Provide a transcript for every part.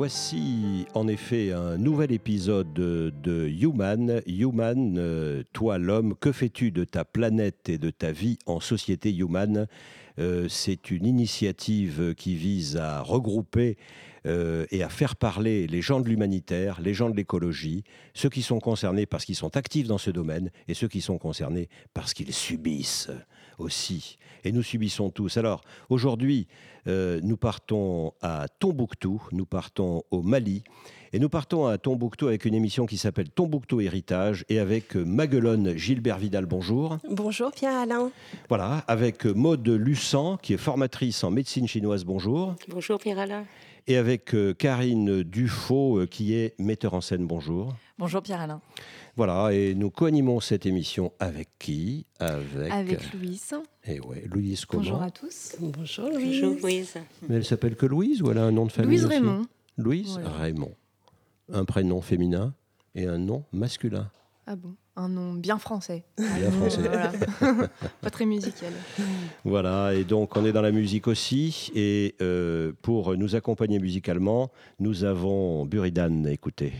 Voici en effet un nouvel épisode de Human. Human, euh, toi l'homme, que fais-tu de ta planète et de ta vie en société Human? Euh, C'est une initiative qui vise à regrouper euh, et à faire parler les gens de l'humanitaire, les gens de l'écologie, ceux qui sont concernés parce qu'ils sont actifs dans ce domaine et ceux qui sont concernés parce qu'ils subissent aussi. Et nous subissons tous. Alors aujourd'hui, euh, nous partons à Tombouctou, nous partons au Mali. Et nous partons à Tombouctou avec une émission qui s'appelle Tombouctou Héritage et avec Maguelone Gilbert Vidal, bonjour. Bonjour Pierre-Alain. Voilà, avec Maude Lussan qui est formatrice en médecine chinoise, bonjour. Bonjour Pierre-Alain. Et avec euh, Karine Dufaux euh, qui est metteur en scène, bonjour. Bonjour Pierre-Alain. Voilà, et nous co-animons cette émission avec qui? Avec, avec Louise. Et eh ouais, Louise comment? Bonjour à tous. Bonjour Louise. Bonjour Louise. Mais elle s'appelle que Louise ou elle a un nom de famille Louise Raymond. Louise Raymond. Un prénom féminin et un nom masculin. Ah bon? Un nom bien français. Bien français. Pas très musical. Voilà, et donc on est dans la musique aussi. Et euh, pour nous accompagner musicalement, nous avons Buridan, écoutez.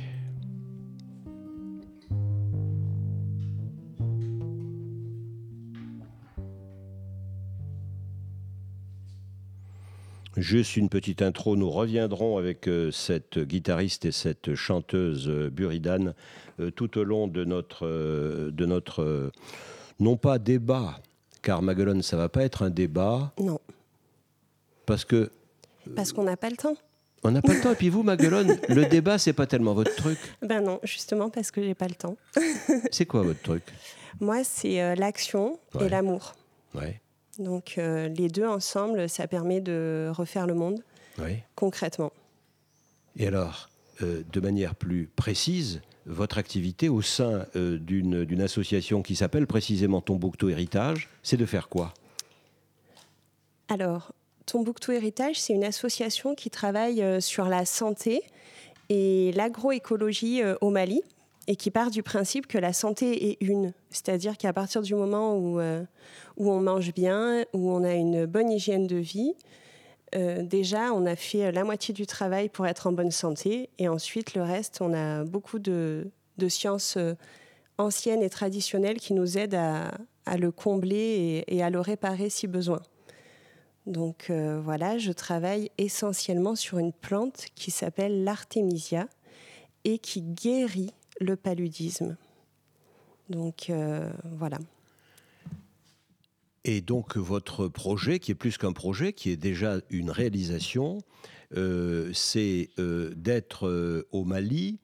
Juste une petite intro, nous reviendrons avec euh, cette guitariste et cette chanteuse euh, Buridan euh, tout au long de notre, de notre non pas débat, car Maguelone, ça va pas être un débat. Non. Parce que. Parce qu'on n'a pas le temps. On n'a pas le temps. Et puis vous, Maguelone, le débat, c'est pas tellement votre truc. Ben non, justement parce que j'ai pas le temps. c'est quoi votre truc? Moi, c'est l'action et l'amour. Ouais. Donc euh, les deux ensemble, ça permet de refaire le monde concrètement. Et alors, euh, de manière plus précise, votre activité au sein euh, d'une association qui s'appelle précisément Tombouctou Héritage, c'est de faire quoi? Alors, Tombouctou Héritage, c'est une association qui travaille sur la santé et l'agroécologie au Mali et qui part du principe que la santé est une. C'est-à-dire qu'à partir du moment où, euh, on mange bien, où on a une bonne hygiène de vie, euh, déjà, on a fait la moitié du travail pour être en bonne santé. Et ensuite, le reste, on a beaucoup de, sciences euh, anciennes et traditionnelles qui nous aident à, le combler et, à le réparer si besoin. Donc voilà, je travaille essentiellement sur une plante qui s'appelle l'artémisia et qui guérit le paludisme. Donc euh, voilà. Et donc votre projet, qui est plus qu'un projet, qui est déjà une réalisation, euh, c'est euh, d'être au Mali,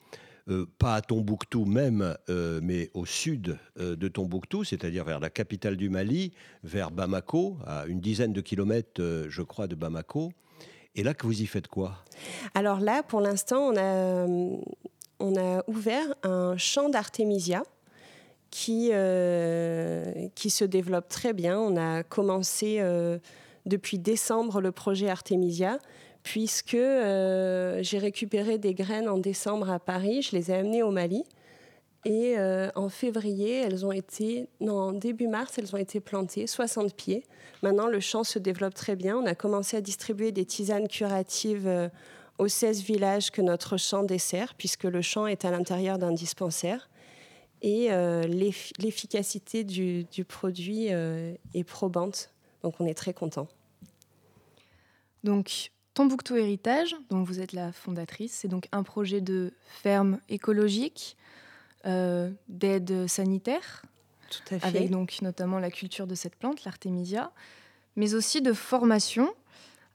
pas à Tombouctou même, mais au sud de Tombouctou, c'est-à-dire vers la capitale du Mali, vers Bamako, à une dizaine de kilomètres, je crois, de Bamako. Et là, que vous y faites quoi? Alors là, pour l'instant, on a on a ouvert un champ d'artémisia qui, euh, qui se développe très bien. On a commencé euh, depuis décembre le projet Artemisia, puisque euh, j'ai récupéré des graines en décembre à Paris, je les ai amenées au Mali. Et en février, elles ont été, non, début mars, elles ont été plantées, 60 pieds. Maintenant, le champ se développe très bien. On a commencé à distribuer des tisanes curatives aux 16 villages que notre champ dessert, puisque le champ est à l'intérieur d'un dispensaire. Et euh, l'efficacité du, produit euh, est probante. Donc on est très content. Donc Tombouctou Héritage, dont vous êtes la fondatrice, c'est donc un projet de ferme écologique, euh, d'aide sanitaire, Tout à fait. avec donc notamment la culture de cette plante, l'artémisia, mais aussi de formation.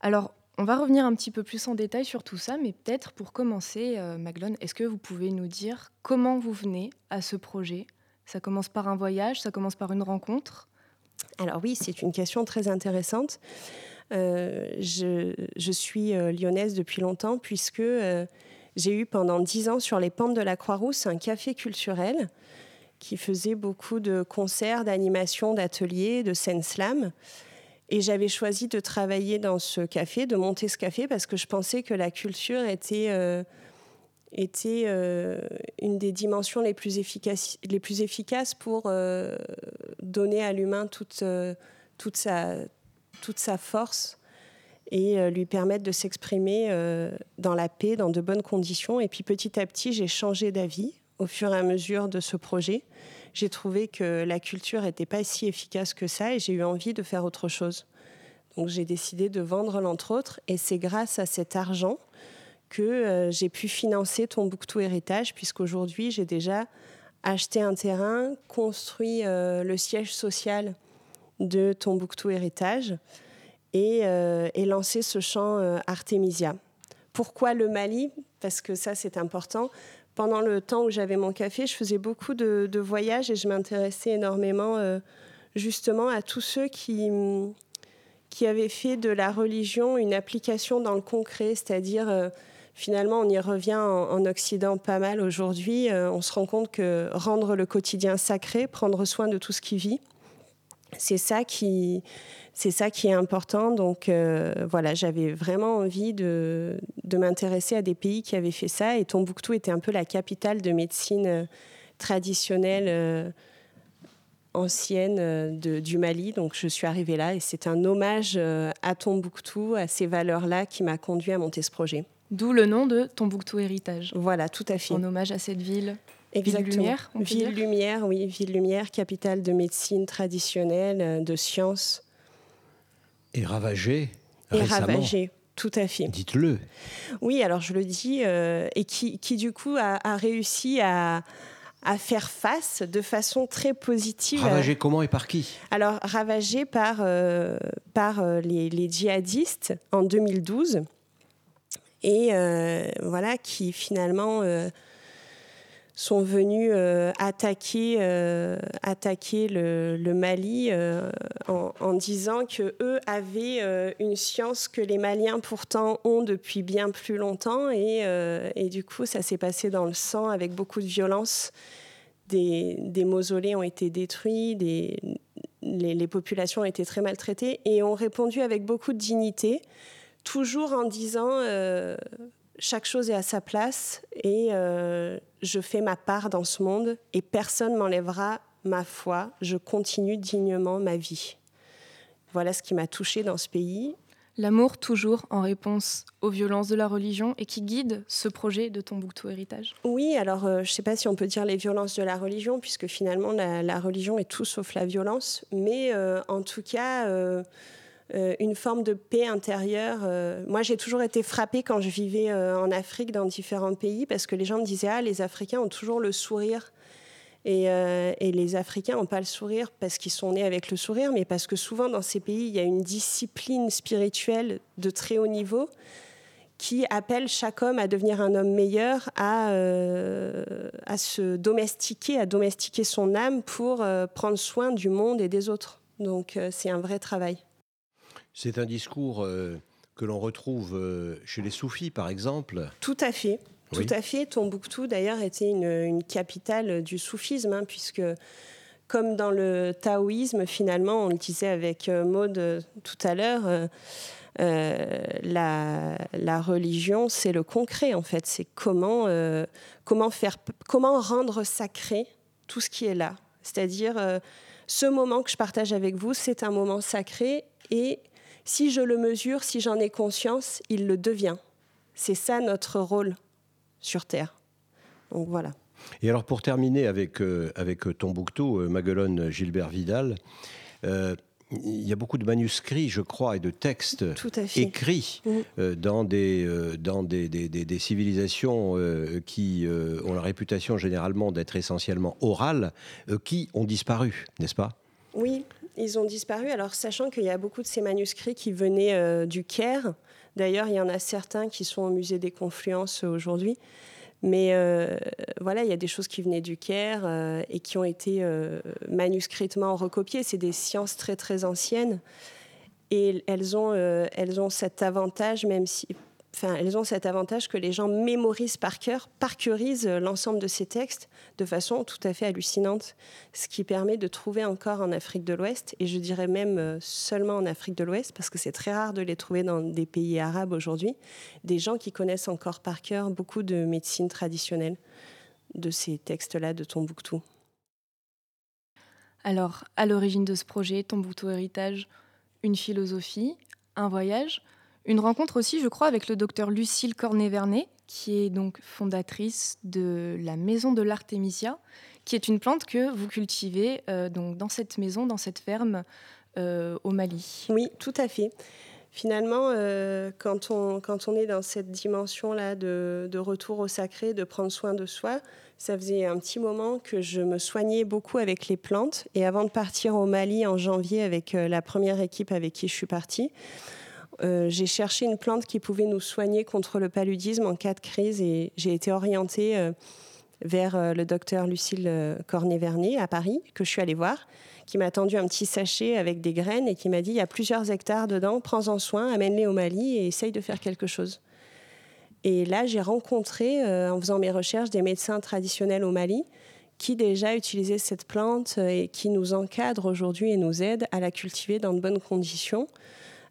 Alors on va revenir un petit peu plus en détail sur tout ça, mais peut-être pour commencer, euh, Maglone, est-ce que vous pouvez nous dire comment vous venez à ce projet? Ça commence par un voyage, ça commence par une rencontre? Alors oui, c'est une question très intéressante. Euh, je, suis euh, lyonnaise depuis longtemps puisque j'ai eu pendant dix ans sur les pentes de la Croix-Rousse un café culturel qui faisait beaucoup de concerts, d'animations, d'ateliers, de scènes slam. Et j'avais choisi de travailler dans ce café, de monter ce café, parce que je pensais que la culture était, euh, était euh, une des dimensions les plus, efficaces, les plus efficaces pour euh, donner à l'humain toute, toute, sa, toute sa force et lui permettre de s'exprimer dans la paix, dans de bonnes conditions. Et puis petit à petit, j'ai changé d'avis au fur et à mesure de ce projet j'ai trouvé que la culture n'était pas si efficace que ça et j'ai eu envie de faire autre chose. Donc j'ai décidé de vendre l'entre autres et c'est grâce à cet argent que euh, j'ai pu financer Tombouctou Héritage puisqu'aujourd'hui j'ai déjà acheté un terrain, construit euh, le siège social de Tombouctou Héritage et, euh, et lancé ce champ Artemisia. Pourquoi le Mali? Parce que ça c'est important pendant le temps où j'avais mon café, je faisais beaucoup de, voyages et je m'intéressais énormément euh, justement à tous ceux qui, qui avaient fait de la religion une application dans le concret, c'est-à-dire euh, finalement on y revient en, Occident pas mal aujourd'hui, euh, on se rend compte que rendre le quotidien sacré, prendre soin de tout ce qui vit, c'est ça qui c'est ça qui est important. Donc euh, voilà, j'avais vraiment envie de, m'intéresser à des pays qui avaient fait ça. Et Tombouctou était un peu la capitale de médecine euh, traditionnelle euh, ancienne du Mali. Donc je suis arrivée là et c'est un hommage à Tombouctou, à ces valeurs-là qui m'a conduit à monter ce projet. D'où le nom de Tombouctou Héritage. Voilà, tout à fait. En hommage à cette ville. Exactement. Ville Lumière, Ville Lumière, oui, Ville Lumière, capitale de médecine traditionnelle, de sciences. Et ravagé Et ravagé, tout à fait. Dites-le. Oui, alors je le dis, euh, et qui, qui, du coup a, réussi à, à, faire face de façon très positive. Ravagé comment et par qui? Alors ravagé par, euh, par euh, les, les, djihadistes en 2012, et voilà, qui finalement sont venus euh, attaquer, euh, attaquer le, Mali euh, en, disant que eux avaient une science que les Maliens pourtant ont depuis bien plus longtemps et, du coup ça s'est passé dans le sang avec beaucoup de violence. Des, des mausolées ont été détruits, des, les, populations ont été très maltraitées et ont répondu avec beaucoup de dignité, toujours en disant chaque chose est à sa place et je fais ma part dans ce monde et personne m'enlèvera ma foi. Je continue dignement ma vie. Voilà ce qui m'a touchée dans ce pays. L'amour toujours en réponse aux violences de la religion et qui guide ce projet de Tombouctou Héritage Oui, alors euh, je ne sais pas si on peut dire les violences de la religion, puisque finalement la, religion est tout sauf la violence, mais euh, en tout cas euh, une forme de paix intérieure. Euh, moi, j'ai toujours été frappée quand je vivais euh, en Afrique, dans différents pays, parce que les gens me disaient Ah, les Africains ont toujours le sourire. Et, les Africains n'ont pas le sourire parce qu'ils sont nés avec le sourire, mais parce que souvent dans ces pays, il y a une discipline spirituelle de très haut niveau qui appelle chaque homme à devenir un homme meilleur, à se domestiquer, à domestiquer son âme pour prendre soin du monde et des autres. Donc c'est un vrai travail. C'est un discours euh, que l'on retrouve euh, chez les soufis, par exemple. Tout à fait. Tout à fait. Tombouctou, d'ailleurs, était une, capitale du soufisme, hein, puisque, comme dans le taoïsme, finalement, on le disait avec euh, Maud tout à l'heure, la, la, religion, c'est le concret, en fait. C'est comment, comment, faire, comment rendre sacré tout ce qui est là. C'est-à-dire, ce moment que je partage avec vous, c'est un moment sacré et si je le mesure, si j'en ai conscience, il le devient. C'est ça notre rôle sur Terre. Donc voilà. Et alors pour terminer avec, euh, avec Tombouctou, euh, Maguelone Gilbert Vidal, euh, il y a beaucoup de manuscrits, je crois, et de textes écrits mm. dans, des, dans des, des, des, civilisations qui ont la réputation généralement d'être essentiellement orales, qui ont disparu, n'est-ce pas? Oui, ils ont disparu. Alors, sachant qu'il y a beaucoup de ces manuscrits qui venaient euh, du Caire. D'ailleurs, il y en a certains qui sont au musée des Confluences aujourd'hui. Mais euh, voilà, il y a des choses qui venaient du Caire euh, et qui ont été manuscritement recopiées. C'est des sciences très, très anciennes. Et elles ont, elles ont cet avantage, même si elles ont cet avantage que les gens mémorisent par cœur, parcourisent l'ensemble de ces textes de façon tout à fait hallucinante, ce qui permet de trouver encore en Afrique de l'Ouest, et je dirais même euh, seulement en Afrique de l'Ouest, parce que c'est très rare de les trouver dans des pays arabes aujourd'hui, des gens qui connaissent encore par cœur beaucoup de médecine traditionnelle de ces textes-là de Tombouctou. Alors, à l'origine de ce projet, Tombouctou Héritage, une philosophie, un voyage, une rencontre aussi, je crois, avec le docteur Lucille Cornet-Vernet, qui est donc fondatrice de la Maison de l'Artémisia, qui est une plante que vous cultivez euh, donc dans cette maison, dans cette ferme euh, au Mali. Oui, tout à fait. Finalement, euh, quand, on, quand on est dans cette dimension-là de, de, retour au sacré, de prendre soin de soi, ça faisait un petit moment que je me soignais beaucoup avec les plantes. Et avant de partir au Mali en janvier avec la première équipe avec qui je suis partie, euh, j'ai cherché une plante qui pouvait nous soigner contre le paludisme en cas de crise et j'ai été orientée euh, vers euh, le docteur Lucille Cornet-Vernier à Paris, que je suis allée voir, qui m'a tendu un petit sachet avec des graines et qui m'a dit il y a plusieurs hectares dedans, prends-en soin, amène-les au Mali et essaye de faire quelque chose. Et là, j'ai rencontré, en faisant mes recherches, des médecins traditionnels au Mali qui déjà utilisaient cette plante et qui nous encadrent aujourd'hui et nous aident à la cultiver dans de bonnes conditions.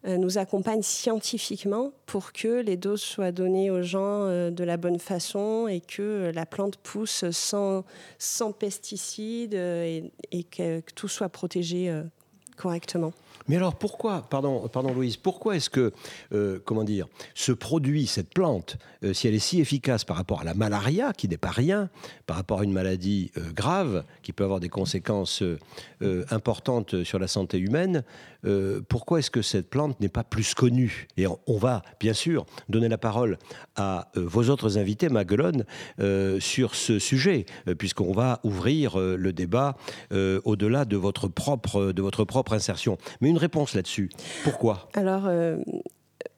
Euh, nous accompagne scientifiquement pour que les doses soient données aux gens euh, de la bonne façon et que la plante pousse sans, pesticides euh, et, que, tout soit protégé correctement. Mais alors pourquoi, pardon, pardon Louise, pourquoi est-ce que, comment dire, ce produit, cette plante, si elle est si efficace par rapport à la malaria, qui n'est pas rien, par rapport à une maladie grave, qui peut avoir des conséquences importantes sur la santé humaine, euh, pourquoi est-ce que cette plante n'est pas plus connue? Et on, va, bien sûr, donner la parole à euh, vos autres invités, Maguelone, euh, sur ce sujet, puisqu'on va ouvrir le débat au-delà de, votre propre, de votre propre insertion. Mais une réponse là-dessus. Pourquoi? Alors.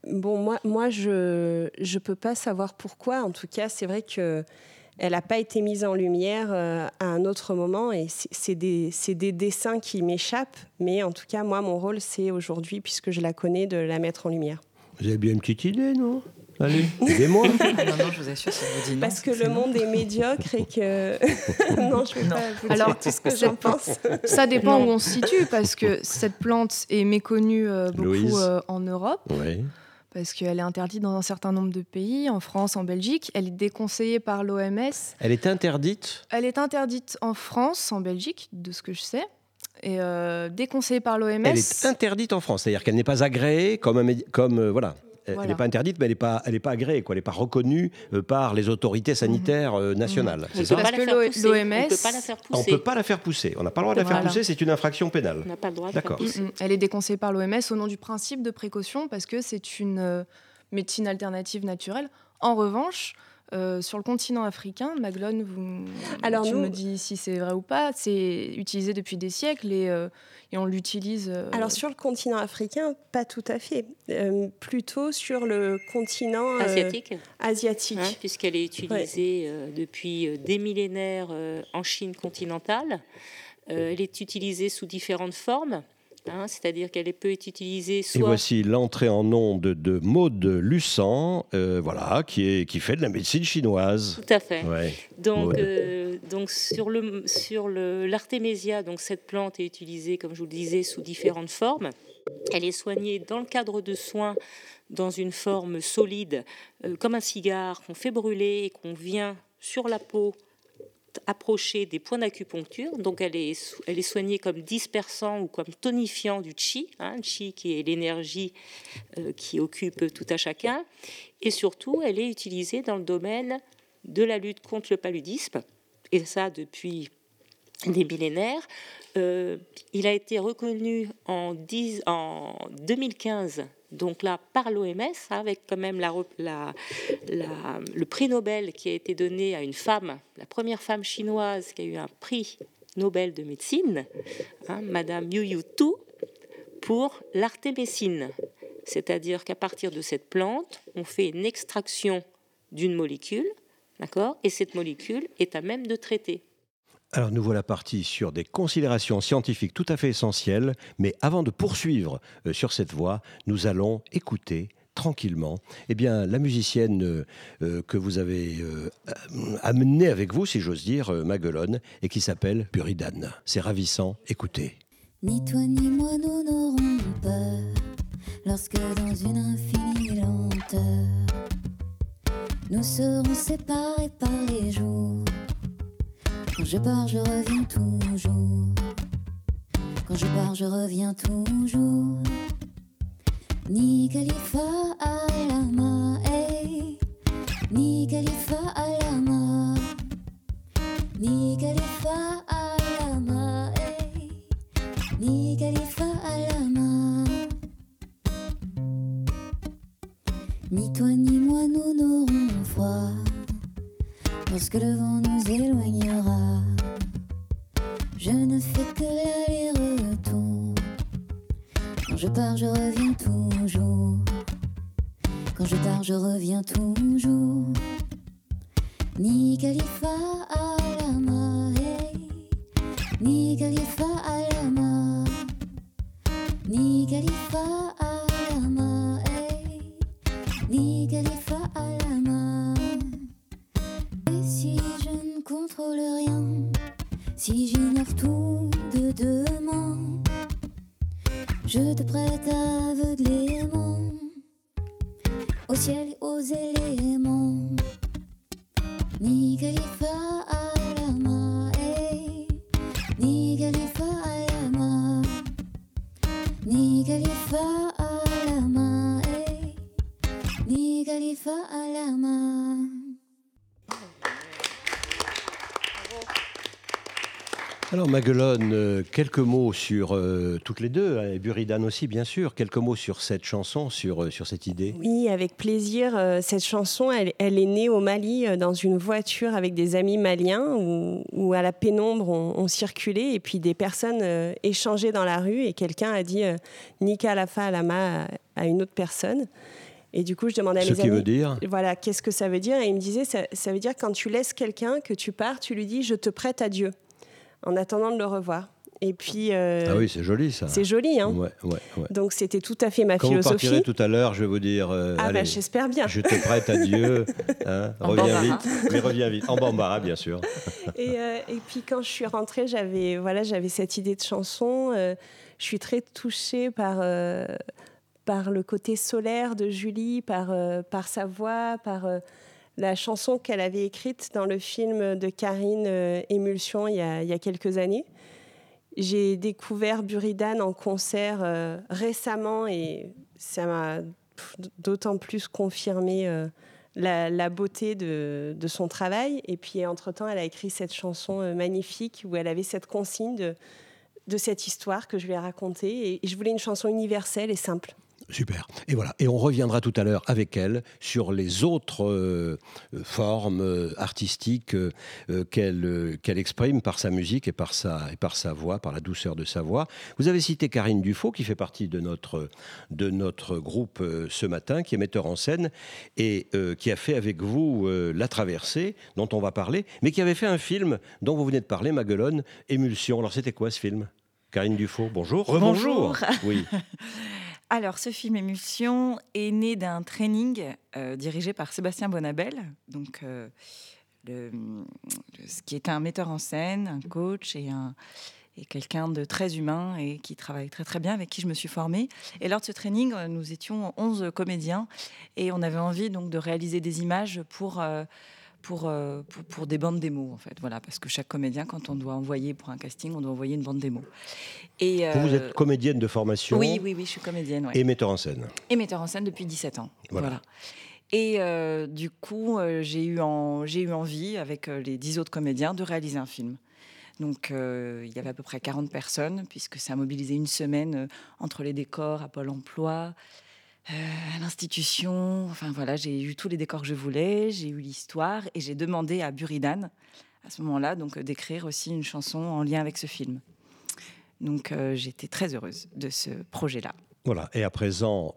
Bon, moi, moi je ne peux pas savoir pourquoi. En tout cas, c'est vrai que elle n'a pas été mise en lumière euh, à un autre moment et c'est des, des, dessins qui m'échappent. Mais en tout cas, moi, mon rôle, c'est aujourd'hui, puisque je la connais, de la mettre en lumière. Vous avez bien une petite idée, non? Allez, aidez-moi. non, non, je vous assure, si vous non. Parce que le monde est médiocre et que. non, je ne vais pas vous Alors, tout ce que j'en pense. Ça dépend où on se situe, parce que cette plante est méconnue euh, beaucoup euh, en Europe. Oui parce qu'elle est interdite dans un certain nombre de pays, en France, en Belgique. Elle est déconseillée par l'OMS. Elle est interdite? Elle est interdite en France, en Belgique, de ce que je sais. Et euh, déconseillée par l'OMS. Elle est interdite en France, c'est-à-dire qu'elle n'est pas agréée comme, un, comme euh, voilà elle n'est pas interdite, mais elle n'est pas, elle pas agréée, quoi. Elle n'est pas reconnue euh, par les autorités sanitaires euh, nationales. C'est ça Parce que l'OMS, on peut pas la faire pousser. On peut pas la faire pousser. On n'a pas le droit de la faire pousser. C'est une infraction pénale. On n'a pas le droit de la faire pousser. Mm, mm. Elle est déconseillée par l'OMS au nom du principe de précaution parce que c'est une euh, médecine alternative naturelle. En revanche, euh, sur le continent africain, Maglone, vous, Alors tu me dis si c'est vrai ou pas, c'est utilisé depuis des siècles et, euh, et on l'utilise. Euh, Alors sur le continent africain, pas tout à fait. plutôt sur le continent asiatique. asiatique. Hein, puisqu'elle est utilisée depuis des millénaires en Chine continentale. elle est utilisée sous différentes formes. Hein, c'est-à-dire qu'elle peut être utilisée soit... Et voici l'entrée en nom de, de Maude Luçan, euh, voilà, qui, est, qui fait de la médecine chinoise. Tout à fait. Donc, euh, donc sur le sur le l'artémésia, donc cette plante est utilisée, comme je vous le disais, sous différentes formes. Elle est soignée dans le cadre de soins dans une forme solide, euh, comme un cigare qu'on fait brûler et qu'on vient sur la peau approcher des points d'acupuncture. Donc elle est, elle est soignée comme dispersant ou comme tonifiant du chi, hein, chi qui est l'énergie euh, qui occupe tout à chacun. Et surtout, elle est utilisée dans le domaine de la lutte contre le paludisme, et ça depuis des millénaires. Euh, il a été reconnu en, 10, en 2015 donc là par l'OMS, avec quand même le prix Nobel qui a été donné à une femme, la première femme chinoise qui a eu un prix Nobel de médecine, hein, Madame Yu Tu, pour l'artémécine. C'est-à-dire qu'à partir de cette plante, on fait une extraction d'une molécule, d'accord, et cette molécule est à même de traiter. Alors nous voilà partis sur des considérations scientifiques tout à fait essentielles, mais avant de poursuivre euh, sur cette voie, nous allons écouter tranquillement, eh bien, la musicienne que vous avez amenée avec vous, si j'ose dire, Maguelone, et qui s'appelle Buridan. C'est ravissant, écoutez. Ni toi ni moi nous n'aurons peur lorsque dans une infinie lenteur nous serons séparés par les jours. Quand je pars, je reviens toujours. Quand je pars, je reviens toujours. Ni Khalifa Alama, hey. Ni Khalifa Alama. Ni Khalifa Alama, hey. Ni Khalifa Alama. Ni toi ni moi nous n'aurons froid lorsque le vent nous éloignera. Je ne fais que l'aller-retour. Quand je pars, je reviens toujours. Quand je pars, je reviens toujours. Ni Khalifa Alama, hey. Ni Khalifa Maguelone, euh, quelques mots sur euh, toutes les deux, hein, et Buridan aussi bien sûr, quelques mots sur cette chanson, sur, euh, sur cette idée. Oui, avec plaisir. Cette chanson, elle, elle est née au Mali dans une voiture avec des amis maliens où, où à la pénombre on, on circulait et puis des personnes euh, échangeaient dans la rue et quelqu'un a dit euh, Nika Lafa Alama à, à une autre personne. Et du coup, je demandais à Ce mes qui amis. veut dire Voilà, qu'est-ce que ça veut dire? Et il me disait, ça, ça veut dire quand tu laisses quelqu'un, que tu pars, tu lui dis, je te prête à Dieu, en attendant de le revoir. Et puis, euh, Ah oui, c'est joli ça. c'est joli, hein Ouais, ouais, ouais. Donc c'était tout à fait ma Quand vous philosophie. partirez tout à l'heure, je vais vous dire, euh, ah allez, bah j'espère bien. je te prête à Dieu, hein, En reviens bambara. vite, mais reviens vite, en bambara bien sûr. Et, euh, et puis quand je suis rentrée, j'avais voilà, j'avais cette idée de chanson. euh, je suis très touchée par euh, par le côté solaire de Julie, par euh, par sa voix, par euh, la chanson qu'elle avait écrite dans le film de Karine euh, Émulsion il y, a, quelques années. J'ai découvert Buridan en concert euh, récemment et ça m'a d'autant plus confirmé euh, la, beauté de, son travail. Et puis, entre-temps, elle a écrit cette chanson magnifique où elle avait cette consigne de, cette histoire que je lui ai racontée. Et je voulais une chanson universelle et simple. Super. Et voilà. Et on reviendra tout à l'heure avec elle sur les autres euh, euh, formes euh, artistiques euh, qu'elle euh, qu'elle exprime par sa musique et par sa, et par sa voix, par la douceur de sa voix. Vous avez cité Karine Dufaux, qui fait partie de notre, de notre groupe ce matin, qui est metteur en scène et qui a fait avec vous La Traversée, dont on va parler, mais qui avait fait un film dont vous venez de parler, Maguelone, Émulsion. Alors c'était quoi ce film? Karine Dufaux, bonjour. Bonjour. Oui. Alors, ce film Émulsion est né d'un training euh, dirigé par Sébastien Bonabel, donc, euh, ce qui est un metteur en scène, un coach et, un, et quelqu'un de très humain et qui travaille très très bien, avec qui je me suis formée. Et lors de ce training, euh, nous étions 11 comédiens et on avait envie donc de réaliser des images pour... pour, euh, pour, pour des bandes démos, en fait. Voilà, parce que chaque comédien, quand on doit envoyer pour un casting, on doit envoyer une bande démo. Et, Vous, vous euh, êtes comédienne de formation Oui, oui, oui, je suis comédienne. ouais et metteur en scène. et metteur en scène depuis 17 ans. Voilà. Voilà. Et euh, du coup, j'ai eu, en- eu envie, avec les 10 autres comédiens, de réaliser un film. Donc, euh, il y avait à peu près 40 personnes, puisque ça a mobilisé une semaine entre les décors à Pôle emploi, euh, à l'institution. Enfin, voilà, j'ai eu tous les décors que je voulais, j'ai eu l'histoire, et j'ai demandé à Buridan, à ce moment-là, donc euh, d'écrire aussi une chanson en lien avec ce film. Donc, euh, j'étais très heureuse de ce projet-là. Voilà, et à présent,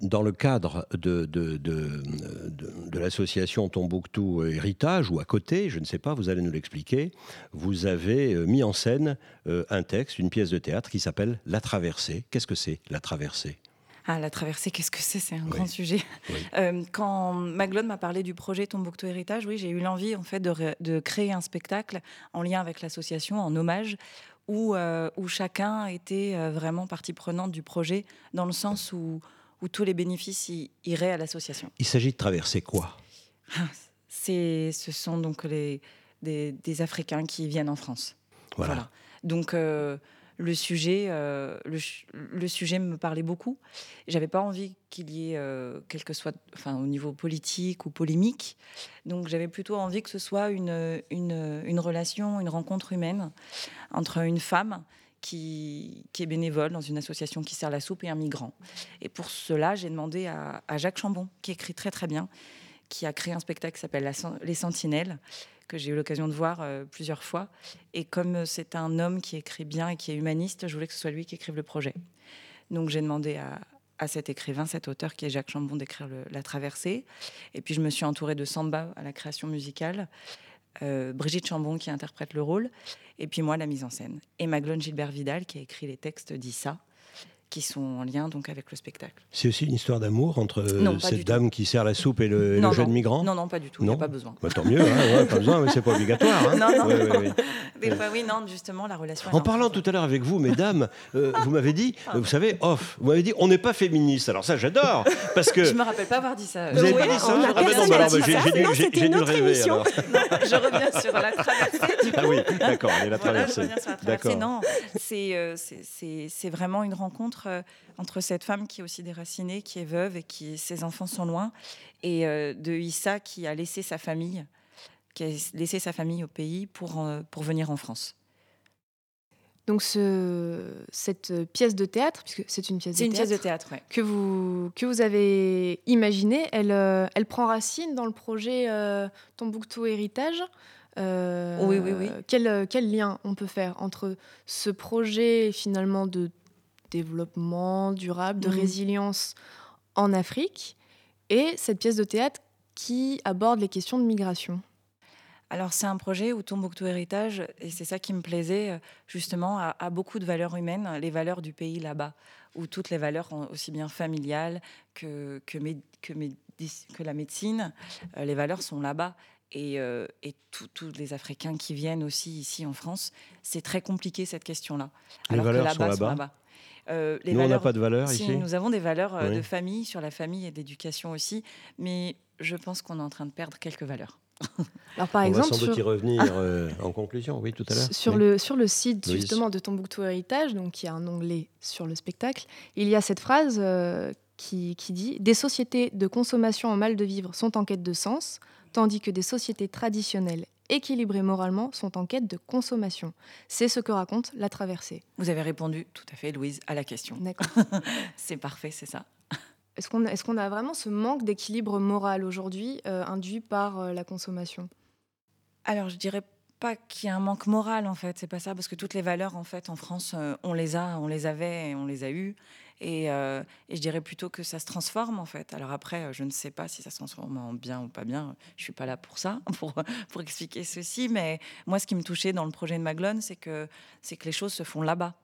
dans le cadre de, de, de, de- l'association Tombouctou Héritage, ou à côté, je ne sais pas, vous allez nous l'expliquer, vous avez mis en scène un texte, une pièce de théâtre qui s'appelle La Traversée. Qu'est-ce que c'est, La Traversée? Ah, la traversée, qu'est-ce que c'est C'est un grand sujet. Oui. Euh, quand Maglone m'a parlé du projet Tombouctou Héritage, oui, j'ai eu l'envie en fait de, ré- de créer un spectacle en lien avec l'association, en hommage, où, euh, où chacun était euh, vraiment partie prenante du projet, dans le sens où, où tous les bénéfices y- iraient à l'association. Il s'agit de traverser quoi? C'est, ce sont donc les, des, des Africains qui viennent en France. Voilà. Donc euh, le sujet, euh, le, sujet me parlait beaucoup. J'avais pas envie qu'il y ait euh, quel que soit, enfin au niveau politique ou polémique. Donc j'avais plutôt envie que ce soit une, une, relation, une rencontre humaine entre une femme qui, qui est bénévole dans une association qui sert la soupe et un migrant. Et pour cela, j'ai demandé à, à Jacques Chambon, qui écrit très très bien, qui a créé un spectacle qui s'appelle Les Sentinelles, que j'ai eu l'occasion de voir euh, plusieurs fois. Et comme euh, c'est un homme qui écrit bien et qui est humaniste, je voulais que ce soit lui qui écrive le projet. Donc j'ai demandé à, à cet écrivain, cet auteur qui est Jacques Chambon, d'écrire La Traversée. Et puis je me suis entourée de Samba à la création musicale, euh, Brigitte Chambon qui interprète le rôle, et puis moi la mise en scène. Et Maglone Gilbert Vidal qui a écrit les textes d'Issa, qui sont en lien donc avec le spectacle. C'est aussi une histoire d'amour entre euh, Non, cette tout. dame qui sert la soupe et le, Non, le jeune non. migrant Non, non, pas du tout, il n'y a Non pas besoin. Bah, Tant mieux, hein, ouais, pas besoin, mais c'est pas obligatoire. hein. Non, non. Ouais, ouais. Des fois, oui, non, justement, la relation. En parlant tout à l'heure avec vous, mesdames, euh, vous m'avez dit, vous savez, off, vous m'avez dit, on n'est pas féministe. Alors ça, j'adore, parce que Je me rappelle pas avoir dit ça. vous n'avez Oui, pas dit ça. on Ah non, bah j'ai dû, le rêver. alors. Je reviens sur la traversée. Ah oui, d'accord, la traversée. D'accord. Non, c'est euh, c'est vraiment une rencontre euh, entre cette femme qui est aussi déracinée, qui est veuve et qui ses enfants sont loin, et euh, de Issa qui a laissé sa famille, qui a laissé sa famille au pays pour euh, pour venir en France. Donc ce, cette pièce de théâtre, puisque c'est une pièce de une pièce théâtre de théâtre, ouais. que vous que vous avez imaginée, elle elle prend racine dans le projet euh, Tombouctou Héritage. Euh, Oui, oui, oui. Quel, quel lien on peut faire entre ce projet finalement de développement durable, de Mhm. résilience en Afrique et cette pièce de théâtre qui aborde les questions de migration Alors c'est un projet où Tombouctou Héritage, et c'est ça qui me plaisait euh, justement, a, a beaucoup de valeurs humaines, les valeurs du pays là-bas, où toutes les valeurs, aussi bien familiales que, que, mé- que, médi- que la médecine, euh, les valeurs sont là-bas. Et, euh, et tous les Africains qui viennent aussi ici en France, c'est très compliqué cette question-là. Les Alors que valeurs sont là-bas, là-bas Euh, les Nous, on n'a valeurs- pas de valeur si, ici nous avons des valeurs euh, Oui. de famille, sur la famille et d'éducation aussi, mais je pense qu'on est en train de perdre quelques valeurs. Alors par On exemple va sans doute sur- y revenir euh, en conclusion, oui, tout à l'heure. Sur Oui. le, sur le site Louise. justement de Tombouctou Héritage, donc il y a un onglet sur le spectacle, il y a cette phrase euh, qui, qui dit Des sociétés de consommation en mal de vivre sont en quête de sens, tandis que des sociétés traditionnelles équilibrées moralement sont en quête de consommation. C'est ce que raconte la traversée. Vous avez répondu tout à fait, Louise, à la question. D'accord. C'est parfait, c'est ça. Est-ce qu'on est a vraiment ce manque d'équilibre moral aujourd'hui euh, induit par euh, la consommation? Alors, je dirais pas qu'il y a un manque moral, en fait. C'est pas ça, parce que toutes les valeurs, en fait, en France, euh, on les a, on les avait, et on les a eues. Et, euh, et je dirais plutôt que ça se transforme, en fait. Alors après, euh, je ne sais pas si ça se transforme en bien ou pas bien. Je suis pas là pour ça, pour, expliquer ceci. Mais moi, ce qui me touchait dans le projet de Maglone, c'est que, c'est que les choses se font là-bas.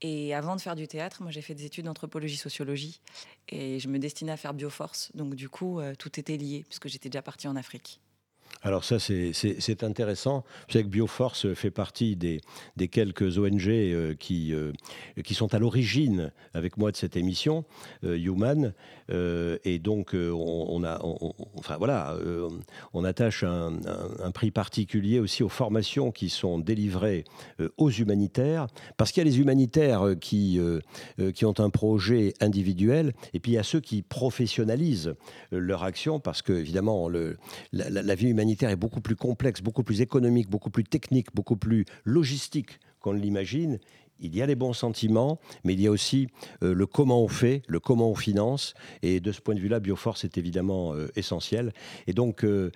Et avant de faire du théâtre, moi j'ai fait des études d'anthropologie, sociologie, et je me destinais à faire bioforce. Donc du coup, euh, tout était lié, puisque j'étais déjà partie en Afrique. Alors ça, c'est- intéressant. Vous savez que Bioforce fait partie des, des quelques ONG euh, qui, euh, qui sont à l'origine avec moi de cette émission, euh, Human. Et donc, on, a, enfin voilà, on attache un, prix particulier aussi aux formations qui sont délivrées aux humanitaires, parce qu'il y a les humanitaires qui, qui ont un projet individuel, et puis il y a ceux qui professionnalisent leur action, parce que évidemment, le, la vie humanitaire est beaucoup plus complexe, beaucoup plus économique, beaucoup plus technique, beaucoup plus logistique qu'on ne l'imagine. Il y a les bons sentiments, mais il y a aussi euh, le comment on fait, le comment on finance. Et de ce point de vue-là, Bioforce est évidemment euh, essentiel. Et donc, euh,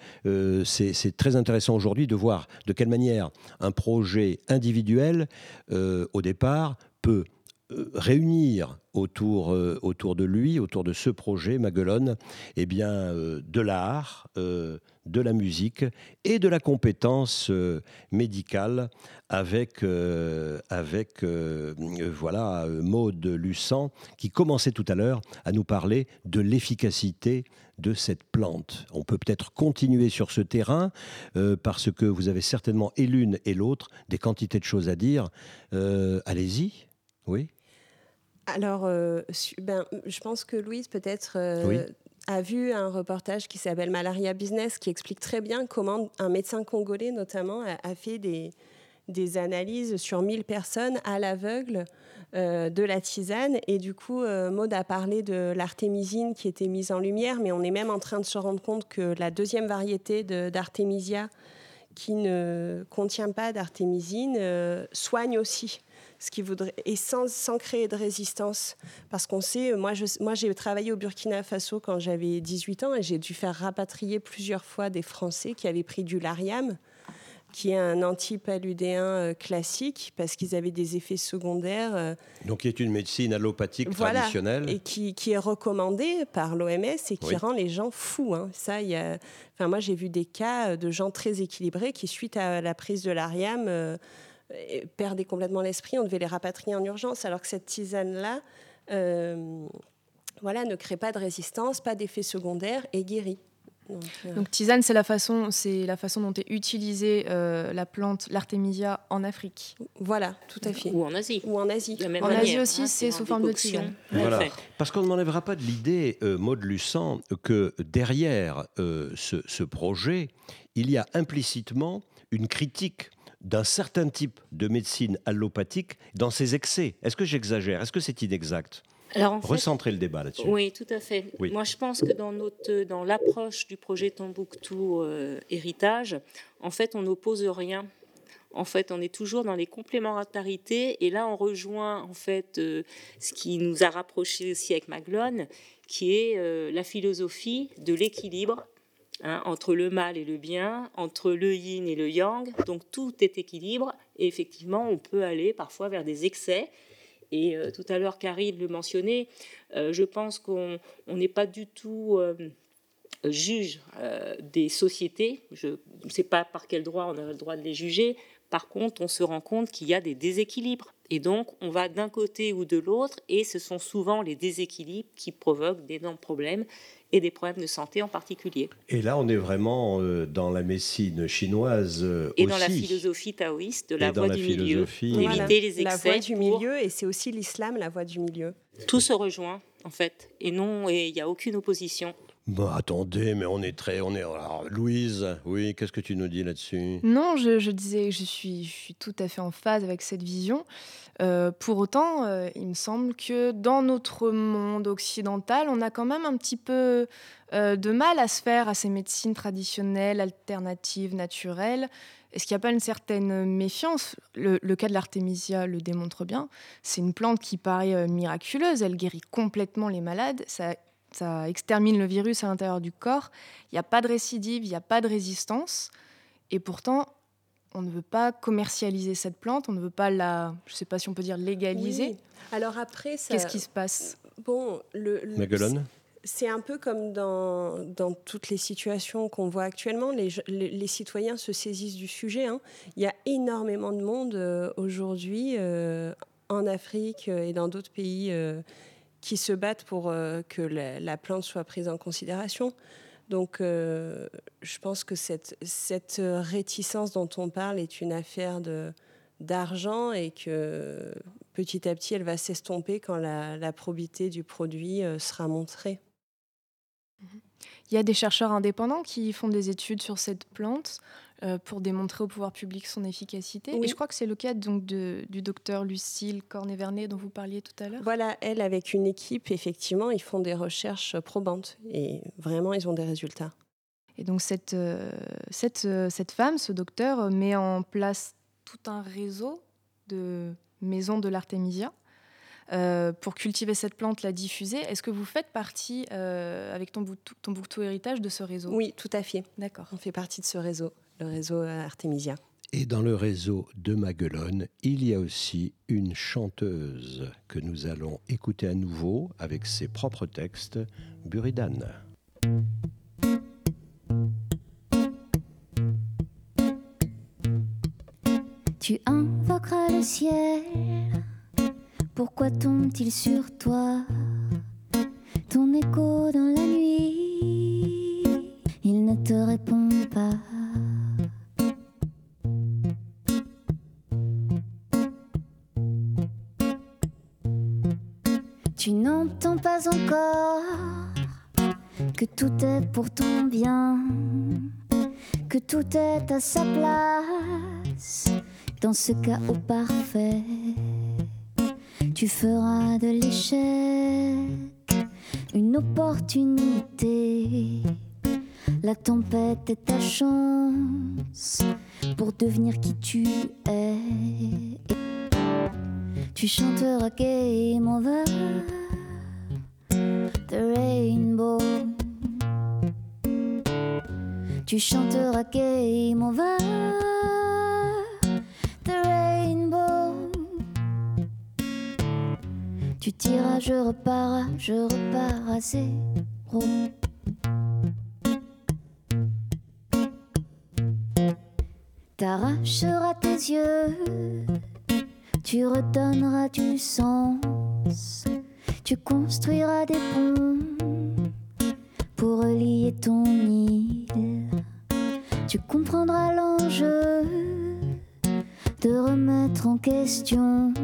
c'est très intéressant aujourd'hui de voir de quelle manière un projet individuel, au départ, peut réunir autour, autour de lui, autour de ce projet Maguelone, eh bien, de l'art, de la musique et de la compétence médicale avec, avec voilà, Maude Luçan qui commençait tout à l'heure à nous parler de l'efficacité de cette plante. On peut peut-être continuer sur ce terrain euh, parce que vous avez certainement et l'une et l'autre des quantités de choses à dire. Euh, allez-y, oui. Alors, euh, ben, je pense que Louise peut-être a vu un reportage qui s'appelle Malaria Business qui explique très bien comment un médecin congolais notamment a, fait des, des analyses sur 1000 personnes à l'aveugle euh, de la tisane. Et du coup, euh, Maud a parlé de l'artémisine qui était mise en lumière, mais on est même en train de se rendre compte que la deuxième variété d'artémisia, qui ne contient pas d'artémisine, euh, soigne aussi. Ce qui voudrait, et sans, sans créer de résistance. Parce qu'on sait, moi, moi j'ai travaillé au Burkina Faso quand j'avais 18 ans et j'ai dû faire rapatrier plusieurs fois des Français qui avaient pris du lariam qui est un antipaludéen euh, classique parce qu'ils avaient des effets secondaires. Euh, Donc, qui est une médecine allopathique traditionnelle. Et qui, qui, est recommandée par l'OMS et qui rend les gens fous. Hein. Ça, y a... enfin, moi, j'ai vu des cas de gens très équilibrés qui, suite à la prise de l'ariam, euh, perdaient complètement l'esprit. On devait les rapatrier en urgence, alors que cette tisane-là. voilà, ne crée pas de résistance, pas d'effets secondaires et guérit. Euh, Donc, tisane, c'est la façon, c'est la façon dont est utilisée euh, la plante, l'artémisia en Afrique. Voilà, tout à fait. Ou en Asie. Ou en Asie. En Asie aussi, hein, c'est sous forme de tisane. Voilà. Parce qu'on ne m'enlèvera pas de l'idée, euh, Maud Luçan, que derrière euh, ce, ce projet, il y a implicitement une critique d'un certain type de médecine allopathique dans ses excès. Est-ce que j'exagère? Est-ce que c'est inexact? Alors, Recentrer le débat là-dessus. Oui, tout à fait. Moi, je pense que dans, notre, dans l'approche du projet Tombouctou euh, Héritage, en fait, on n'oppose rien. En fait, on est toujours dans les complémentarités. Et là, on rejoint en fait euh, ce qui nous a rapprochés aussi avec Maglone, qui est euh, la philosophie de l'équilibre hein, entre le mal et le bien, entre le yin et le yang. Donc tout est équilibre. Et effectivement, on peut aller parfois vers des excès et euh, tout à l'heure, Karine le mentionnait, euh, je pense qu'on n'est pas du tout euh, juge des sociétés. Je ne sais pas par quel droit on a le droit de les juger. Par contre, on se rend compte qu'il y a des déséquilibres. Et donc, on va d'un côté ou de l'autre, et ce sont souvent les déséquilibres qui provoquent d'énormes problèmes et des problèmes de santé en particulier. Et là, on est vraiment euh, dans la médecine chinoise euh, et dans la philosophie taoïste de la voie du milieu, éviter les excès. La voie du milieu, et c'est aussi l'islam, la voie du milieu. Tout se rejoint en fait, et non, et il n'y a aucune opposition. Bah attendez, mais on est très, on est. Louise, oui, qu'est-ce que tu nous dis là-dessus? Non, je, disais, je suis, je suis tout à fait en phase avec cette vision. Euh, pour autant, euh, il me semble que dans notre monde occidental, on a quand même un petit peu euh, de mal à se faire à ces médecines traditionnelles, alternatives, naturelles. Est-ce qu'il n'y a pas une certaine méfiance? Le, le, cas de l'artémisia le démontre bien. C'est une plante qui paraît miraculeuse, elle guérit complètement les malades, ça ça extermine le virus à l'intérieur du corps. Il n'y a pas de récidive, il n'y a pas de résistance. Et pourtant, on ne veut pas commercialiser cette plante, on ne veut pas la, je ne sais pas si on peut dire légaliser. Alors après, qu'est-ce qui se passe? Bon, le, c'est un peu comme dans, dans, toutes les situations qu'on voit actuellement. Les, les, citoyens se saisissent du sujet. Hein. Il y a énormément de monde euh, aujourd'hui euh, en Afrique euh, et dans d'autres pays qui se battent pour euh, que la, plante soit prise en considération. Donc, euh, je pense que cette, cette réticence dont on parle est une affaire de, d'argent et que petit à petit, elle va s'estomper quand la, probité du produit euh, sera montrée. Il y a des chercheurs indépendants qui font des études sur cette plante. Euh, pour démontrer au pouvoir public son efficacité. Et je crois que c'est le cas donc du docteur Lucille Cornet-Vernet dont vous parliez tout à l'heure. Voilà, elle avec une équipe, effectivement, ils font des recherches probantes et vraiment ils ont des résultats. Et donc cette, euh, cette, euh, cette femme, ce docteur, met en place tout un réseau de maisons de l'artémisia. Pour cultiver cette plante, la diffuser. Est-ce que vous faites partie, avec ton Tombouctou Héritage, de ce réseau? Oui, tout à fait. D'accord. On fait partie de ce réseau le réseau Artemisia. Et dans le réseau de Maguelone, il y a aussi une chanteuse que nous allons écouter à nouveau avec ses propres textes, Buridan. Tu invoqueras le ciel. Pourquoi tombe-t-il sur toi? Ton écho dans la nuit, il ne te répond pas. Tu n'entends pas encore que tout est pour ton bien, que tout est à sa place dans ce chaos parfait. Tu feras de l'échec une opportunité. La tempête est ta chance pour devenir qui tu es. Tu chanteras Game Over, The Rainbow. Tu chanteras Game Over, Tu tiras, je repars, je repars à zéro. T'arracheras tes yeux, tu redonneras du sens, tu construiras des ponts pour relier ton île. Tu comprendras l'enjeu de remettre en question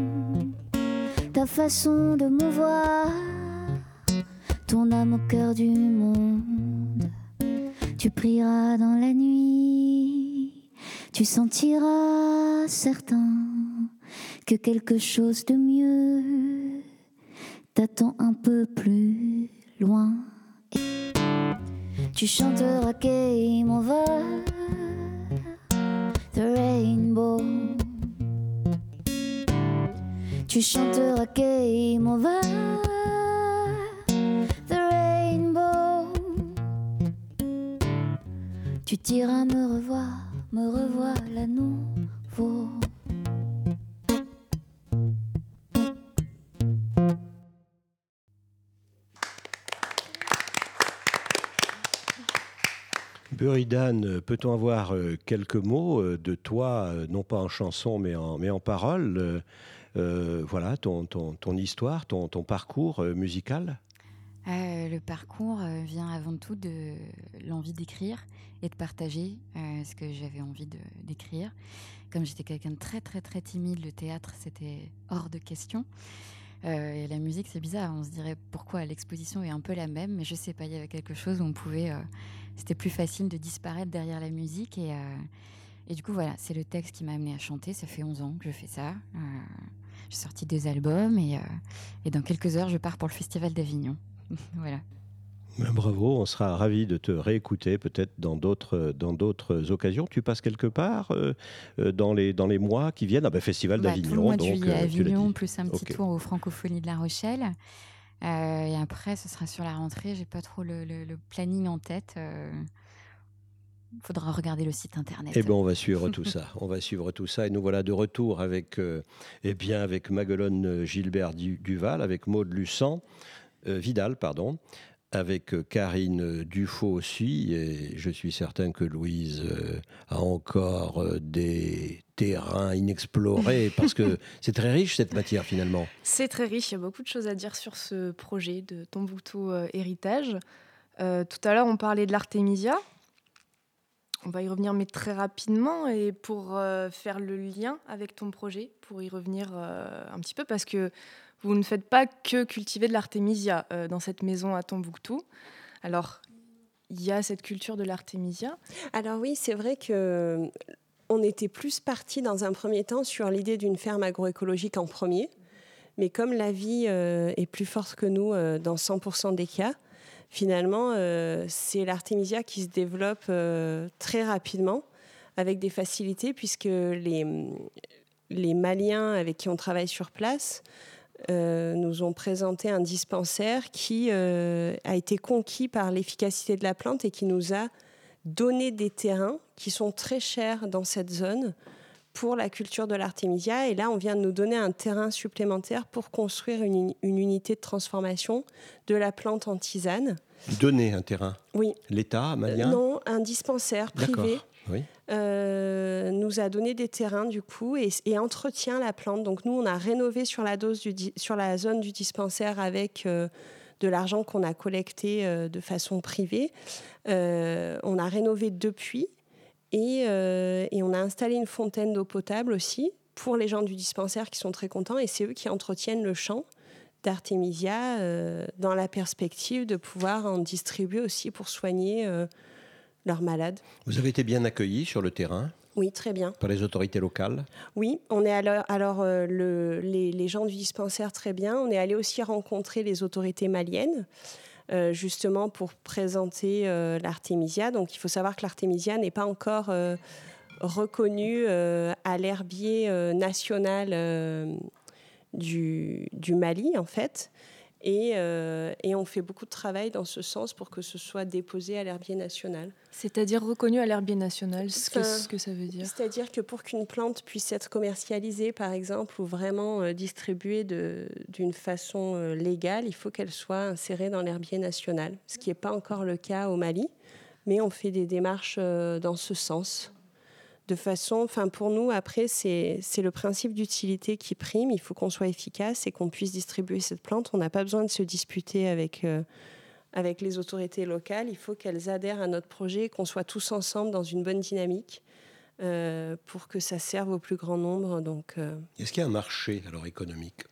ta façon de mouvoir ton âme au cœur du monde. Tu prieras dans la nuit, tu sentiras certain que quelque chose de mieux t'attend un peu plus loin. Tu chanteras Game Over, The Rainbow. Tu chanteras Game Over, The Rainbow. Tu diras me revoir, me revoir à nouveau. Buridan, peut-on avoir euh, quelques mots euh, de toi, euh, non pas en chanson mais en, mais en parole euh, Voilà, ton, histoire, ton, parcours euh, musical Euh, le parcours euh, vient avant tout de l'envie d'écrire et de partager euh, ce que j'avais envie d'écrire. Comme j'étais quelqu'un de très très très timide, le théâtre c'était hors de question. Euh, et la musique c'est bizarre, on se dirait pourquoi l'exposition est un peu la même, mais je sais pas, il y avait quelque chose où on pouvait, euh, c'était plus facile de disparaître derrière la musique et, euh, et du coup voilà, c'est le texte qui m'a amené à chanter. Ça fait 11 ans que je fais ça. J'ai sorti deux albums et, euh, et dans quelques heures je pars pour le festival d'Avignon. voilà. Ben, Bravo, on sera ravis de te réécouter peut-être dans d'autres dans d'autres occasions. Tu passes quelque part euh, euh, dans les dans les mois qui viennent? Ah ben, Festival Bah, tout le d'Avignon, mois de donc juillet à Avignon, plus un petit tour aux Francophonies de La Rochelle. Euh, et après, ce sera sur la rentrée. J'ai pas trop le, le- le planning en tête. Il faudra regarder le site internet. Eh ben, on va suivre tout ça. On va suivre tout ça. Et nous voilà de retour avec, euh, eh bien, avec Maguelone euh, Gilbert Du- Duval, avec Maud Luçan, euh, Vidal, pardon, avec euh, Karine Dufaux aussi. Et je suis certain que Louise euh, a encore euh, des terrains inexplorés parce que c'est très riche cette matière finalement. C'est très riche, il y a beaucoup de choses à dire sur ce projet de Tombouctou euh, Héritage. Euh, tout à l'heure, on parlait de l'Artémisia. On va y revenir, mais très rapidement. Et pour euh, faire le lien avec ton projet, pour y revenir euh, un petit peu, parce que vous ne faites pas que cultiver de l'Artémisia euh, dans cette maison à Tombouctou. Alors, il y a cette culture de l'Artémisia. Alors oui, c'est vrai que on était plus parti dans un premier temps sur l'idée d'une ferme agroécologique en premier, mais comme la vie est plus forte que nous dans 100% des cas, finalement, euh, c'est l'artémisia qui se développe euh, très rapidement avec des facilités puisque les, Maliens avec qui on travaille sur place euh, nous ont présenté un dispensaire qui a été conquis par l'efficacité de la plante et qui nous a donner des terrains qui sont très chers dans cette zone pour la culture de l'artémisia. Et là, on vient de nous donner un terrain supplémentaire pour construire une, unité de transformation de la plante en tisane. Donner un terrain Oui. L'État malien Non, un dispensaire privé. Euh, nous a donné des terrains du coup et, entretient la plante. Donc nous, on a rénové sur la, dose du, sur la zone du dispensaire avec euh, de l'argent qu'on a collecté euh, de façon privée. on a rénové depuis et, et on a installé une fontaine d'eau potable aussi pour les gens du dispensaire qui sont très contents et c'est eux qui entretiennent le champ d'Artemisia dans la perspective de pouvoir en distribuer aussi pour soigner leurs malades. Vous avez été bien accueillis sur le terrain oui, très bien. Par les autorités locales Oui, on est alors, alors euh, le, les, gens du dispensaire très bien. On est allé aussi rencontrer les autorités maliennes. Euh, justement pour présenter euh, l'artémisia. Donc il faut savoir que l'artémisia n'est pas encore reconnue à l'herbier national du, du, Mali en fait. Euh, et, on fait beaucoup de travail dans ce sens pour que ce soit déposé à l'herbier national. C'est-à-dire reconnu à l'herbier national, ce que, ce que ça veut dire? C'est-à-dire que pour qu'une plante puisse être commercialisée, par exemple, ou vraiment euh, distribuée d'une façon euh, légale, il faut qu'elle soit insérée dans l'herbier national, ce qui n'est pas encore le cas au Mali, mais on fait des démarches dans ce sens de façon, enfin pour nous, après, c'est le principe d'utilité qui prime. Il faut qu'on soit efficace et qu'on puisse distribuer cette plante. On n'a pas besoin de se disputer avec, euh, avec les autorités locales. Il faut qu'elles adhèrent à notre projet, qu'on soit tous ensemble dans une bonne dynamique euh, pour que ça serve au plus grand nombre. Donc, euh, Est-ce qu'il y a un marché alors économique?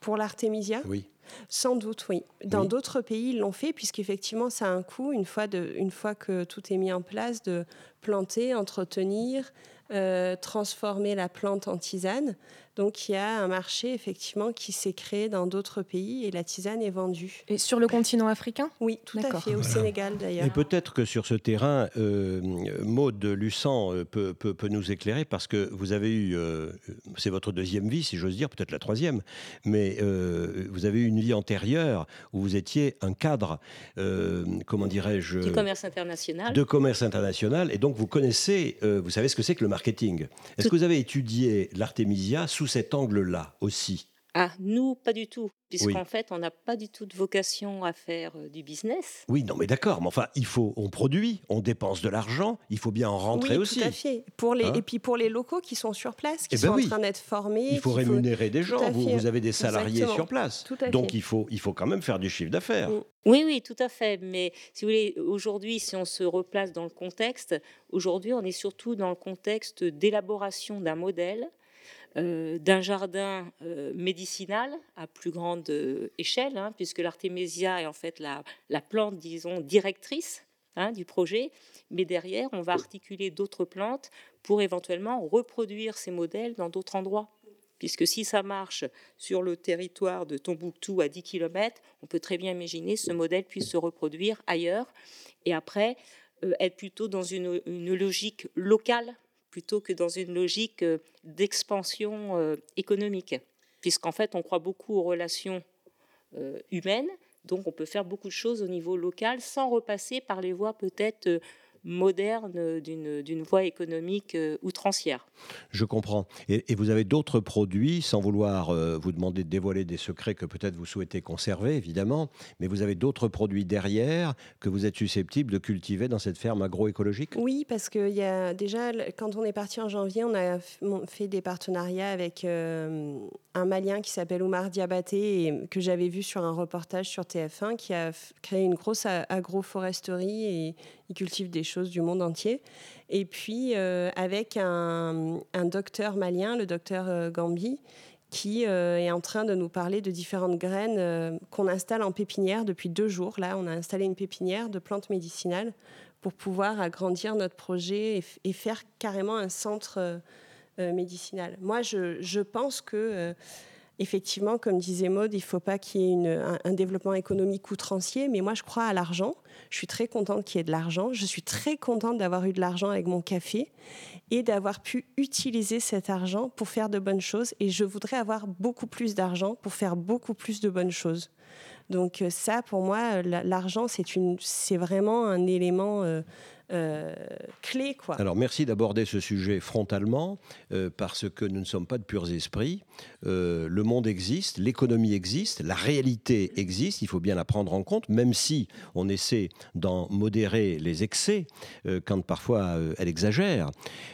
Pour l'artémisia? Oui. Sans doute, oui. Dans d'autres pays, ils l'ont fait, puisqu'effectivement, ça a un coût, une fois, de, une fois que tout est mis en place, de planter, entretenir, euh, transformer la plante en tisane. Donc il y a un marché effectivement qui s'est créé dans d'autres pays et la tisane est vendue. Et sur le continent africain? Oui, tout à fait, au Sénégal d'ailleurs. Et peut-être que sur ce terrain, euh, Maude Luçan euh, peut, peut, nous éclairer parce que vous avez eu, euh, c'est votre deuxième vie si j'ose dire, peut-être la troisième, mais vous avez eu une vie antérieure où vous étiez un cadre, comment dirais-je? Du commerce international. De commerce international et donc vous connaissez, vous savez ce que c'est que le marketing. Est-ce que vous avez étudié l'artémisia sous cet angle-là aussi ah, nous, pas du tout, puisqu'en fait, on n'a pas du tout de vocation à faire euh, du business. Oui, non, mais d'accord, mais enfin, il faut, on produit, on dépense de l'argent, il faut bien en rentrer aussi. Tout à fait. Pour les, hein et puis pour les locaux qui sont sur place, qui eh ben sont en train d'être formés. Il faut rémunérer des gens, vous, avez des salariés sur place. Donc il faut, il faut quand même faire du chiffre d'affaires. Mm. Oui, oui, tout à fait. Mais si vous voulez, aujourd'hui, si on se replace dans le contexte, aujourd'hui, on est surtout dans le contexte d'élaboration d'un modèle d'un jardin euh, médicinal à plus grande euh, échelle, hein, puisque l'artémisia est en fait la, plante, disons, directrice hein, du projet. Mais derrière, on va articuler d'autres plantes pour éventuellement reproduire ces modèles dans d'autres endroits. Puisque si ça marche sur le territoire de Tombouctou à 10 km, on peut très bien imaginer ce modèle puisse se reproduire ailleurs et après être plutôt dans une logique locale plutôt que dans une logique euh, d'expansion euh, économique, puisqu'en fait on croit beaucoup aux relations euh, humaines, donc on peut faire beaucoup de choses au niveau local sans repasser par les voies peut-être moderne d'une voie économique euh, outrancière. Je comprends. Et, vous avez d'autres produits, sans vouloir euh, vous demander de dévoiler des secrets que peut-être vous souhaitez conserver, évidemment, mais vous avez d'autres produits derrière que vous êtes susceptible de cultiver dans cette ferme agroécologique? Oui, parce que y a déjà, quand on est parti en janvier, on a fait des partenariats avec euh, un Malien qui s'appelle Omar Diabaté, et que j'avais vu sur un reportage sur TF1, qui a créé une grosse agroforesterie et il cultive des choses du monde entier. Et puis euh, avec un, docteur malien, le docteur euh, Gambi, qui euh, est en train de nous parler de différentes graines qu'on installe en pépinière depuis deux jours. Là, on a installé une pépinière de plantes médicinales pour pouvoir agrandir notre projet et, faire carrément un centre médicinal. Moi, je, je pense que effectivement, comme disait Maud, il ne faut pas qu'il y ait un, un, développement économique outrancier, mais moi je crois à l'argent. Je suis très contente qu'il y ait de l'argent. Je suis très contente d'avoir eu de l'argent avec mon café et d'avoir pu utiliser cet argent pour faire de bonnes choses. Et je voudrais avoir beaucoup plus d'argent pour faire beaucoup plus de bonnes choses. Donc euh, ça, pour moi, l'argent, c'est vraiment un élément euh, euh, clé. Quoi. Alors merci d'aborder ce sujet frontalement, euh, parce que nous ne sommes pas de purs esprits. Euh, le monde existe, l'économie existe, la réalité existe, il faut bien la prendre en compte, même si on essaie d'en modérer les excès, quand parfois elle exagère.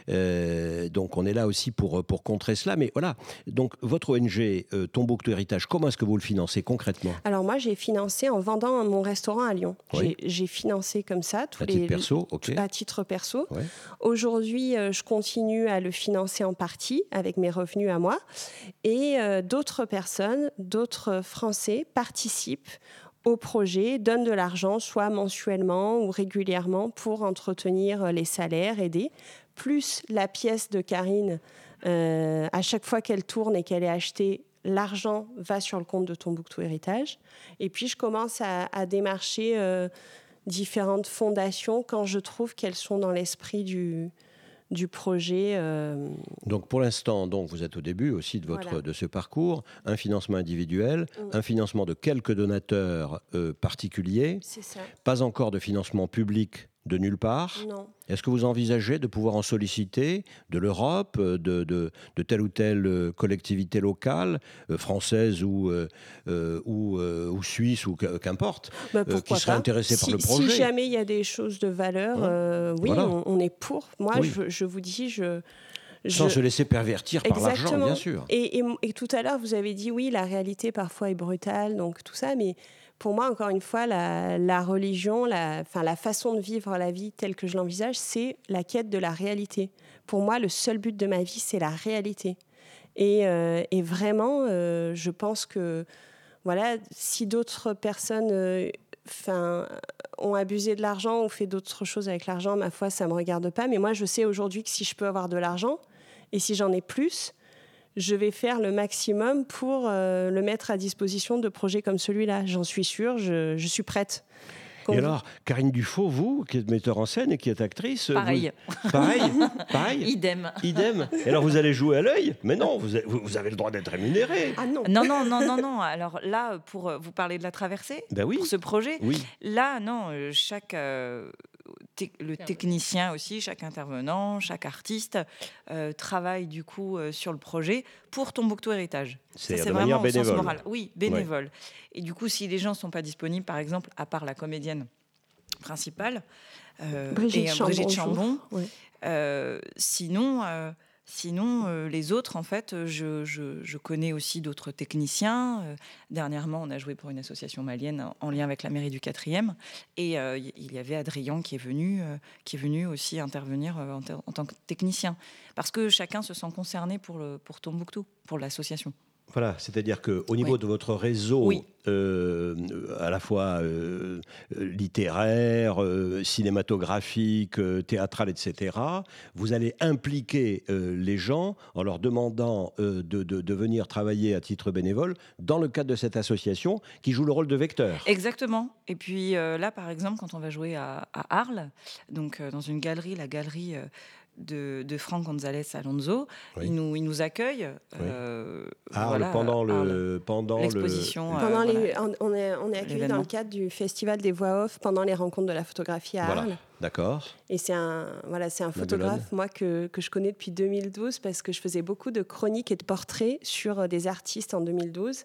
donc on est là aussi pour, pour contrer cela. Mais voilà, donc votre ONG Tombouctou Héritage, comment est-ce que vous le financez concrètement? Alors moi j'ai financé en vendant mon restaurant à Lyon. J'ai financé comme ça tous à les... perso, à titre perso. Aujourd'hui, euh, je continue à le financer en partie avec mes revenus à moi. Et euh, d'autres personnes, d'autres Français participent au projet, donnent de l'argent, soit mensuellement ou régulièrement, pour entretenir les salaires, aider. Plus la pièce de Karine, euh, à chaque fois qu'elle tourne et qu'elle est achetée, l'argent va sur le compte de Tombouctou Héritage. Et puis, je commence à, démarcher différentes fondations quand je trouve qu'elles sont dans l'esprit du, du projet. Euh, donc pour l'instant, donc vous êtes au début aussi de votre de ce parcours, un financement individuel, mm. un financement de quelques donateurs euh, particuliers, pas encore de financement public de nulle part. Est-ce que vous envisagez de pouvoir en solliciter de l'Europe, euh, de, de, telle ou telle euh, collectivité locale, euh, française ou, ou, ou, suisse ou qu'importe, bah, qui serait intéressée par le projet Si jamais il y a des choses de valeur, oui, on, est pour. Moi, je, vous dis, je... Sans se laisser pervertir par l'argent, bien sûr. Et, et, et tout à l'heure, vous avez dit, oui, la réalité parfois est brutale, donc tout ça, mais pour moi, encore une fois, la, religion, la, enfin, la façon de vivre la vie telle que je l'envisage, c'est la quête de la réalité. Pour moi, le seul but de ma vie, c'est la réalité. Et, euh, vraiment, euh, je pense que voilà, si d'autres personnes euh, ont abusé de l'argent ou fait d'autres choses avec l'argent, ma foi, ça ne me regarde pas. Mais moi, je sais aujourd'hui que si je peux avoir de l'argent et si j'en ai plus, je vais faire le maximum pour euh, le mettre à disposition de projets comme celui-là. J'en suis sûre, je, suis prête. et alors, Karine Dufaux, vous, qui êtes metteur en scène et qui êtes actrice. Pareil. Pareil Pareil Idem. Idem. Et alors, vous allez jouer à l'œil Mais non, vous avez, vous avez le droit d'être rémunéré. Ah non. Non, non, non, non, non. Alors là, pour euh, vous parler de la traversée, ben oui. pour ce projet, oui. là, non, euh, le technicien aussi, chaque intervenant, chaque artiste euh, travaille du coup euh, sur le projet pour Tombouctou Héritage. C'est vraiment bénévole. moral. Oui, bénévole. Et du coup, si les gens ne sont pas disponibles, par exemple, à part la comédienne principale, euh, Brigitte, Chambon, sinon Sinon, euh, les autres, en fait, je, connais aussi d'autres techniciens. Euh, dernièrement, on a joué pour une association malienne en, lien avec la mairie du 4e. Et euh, il y avait Adrien qui est venu, qui est venu aussi intervenir en, en, tant que technicien. Parce que chacun se sent concerné pour, le, pour Tombouctou, pour l'association. Voilà, c'est-à-dire qu'au niveau de votre réseau, euh, à la fois euh, littéraire, euh, cinématographique, théâtral, etc., vous allez impliquer les gens en leur demandant de, venir travailler à titre bénévole dans le cadre de cette association qui joue le rôle de vecteur. Exactement. Et puis là, par exemple, quand on va jouer à, à Arles, donc dans une galerie, la galerie de, de Franck González Alonso. Il, nous, il nous accueille. Euh, pendant le pendant l'exposition. Euh, on est on est accueilli dans le cadre du festival des voix off pendant les rencontres de la photographie à Arles. D'accord. Et c'est un voilà c'est un photographe moi que, que, je connais depuis 2012 parce que je faisais beaucoup de chroniques et de portraits sur euh, des artistes en 2012.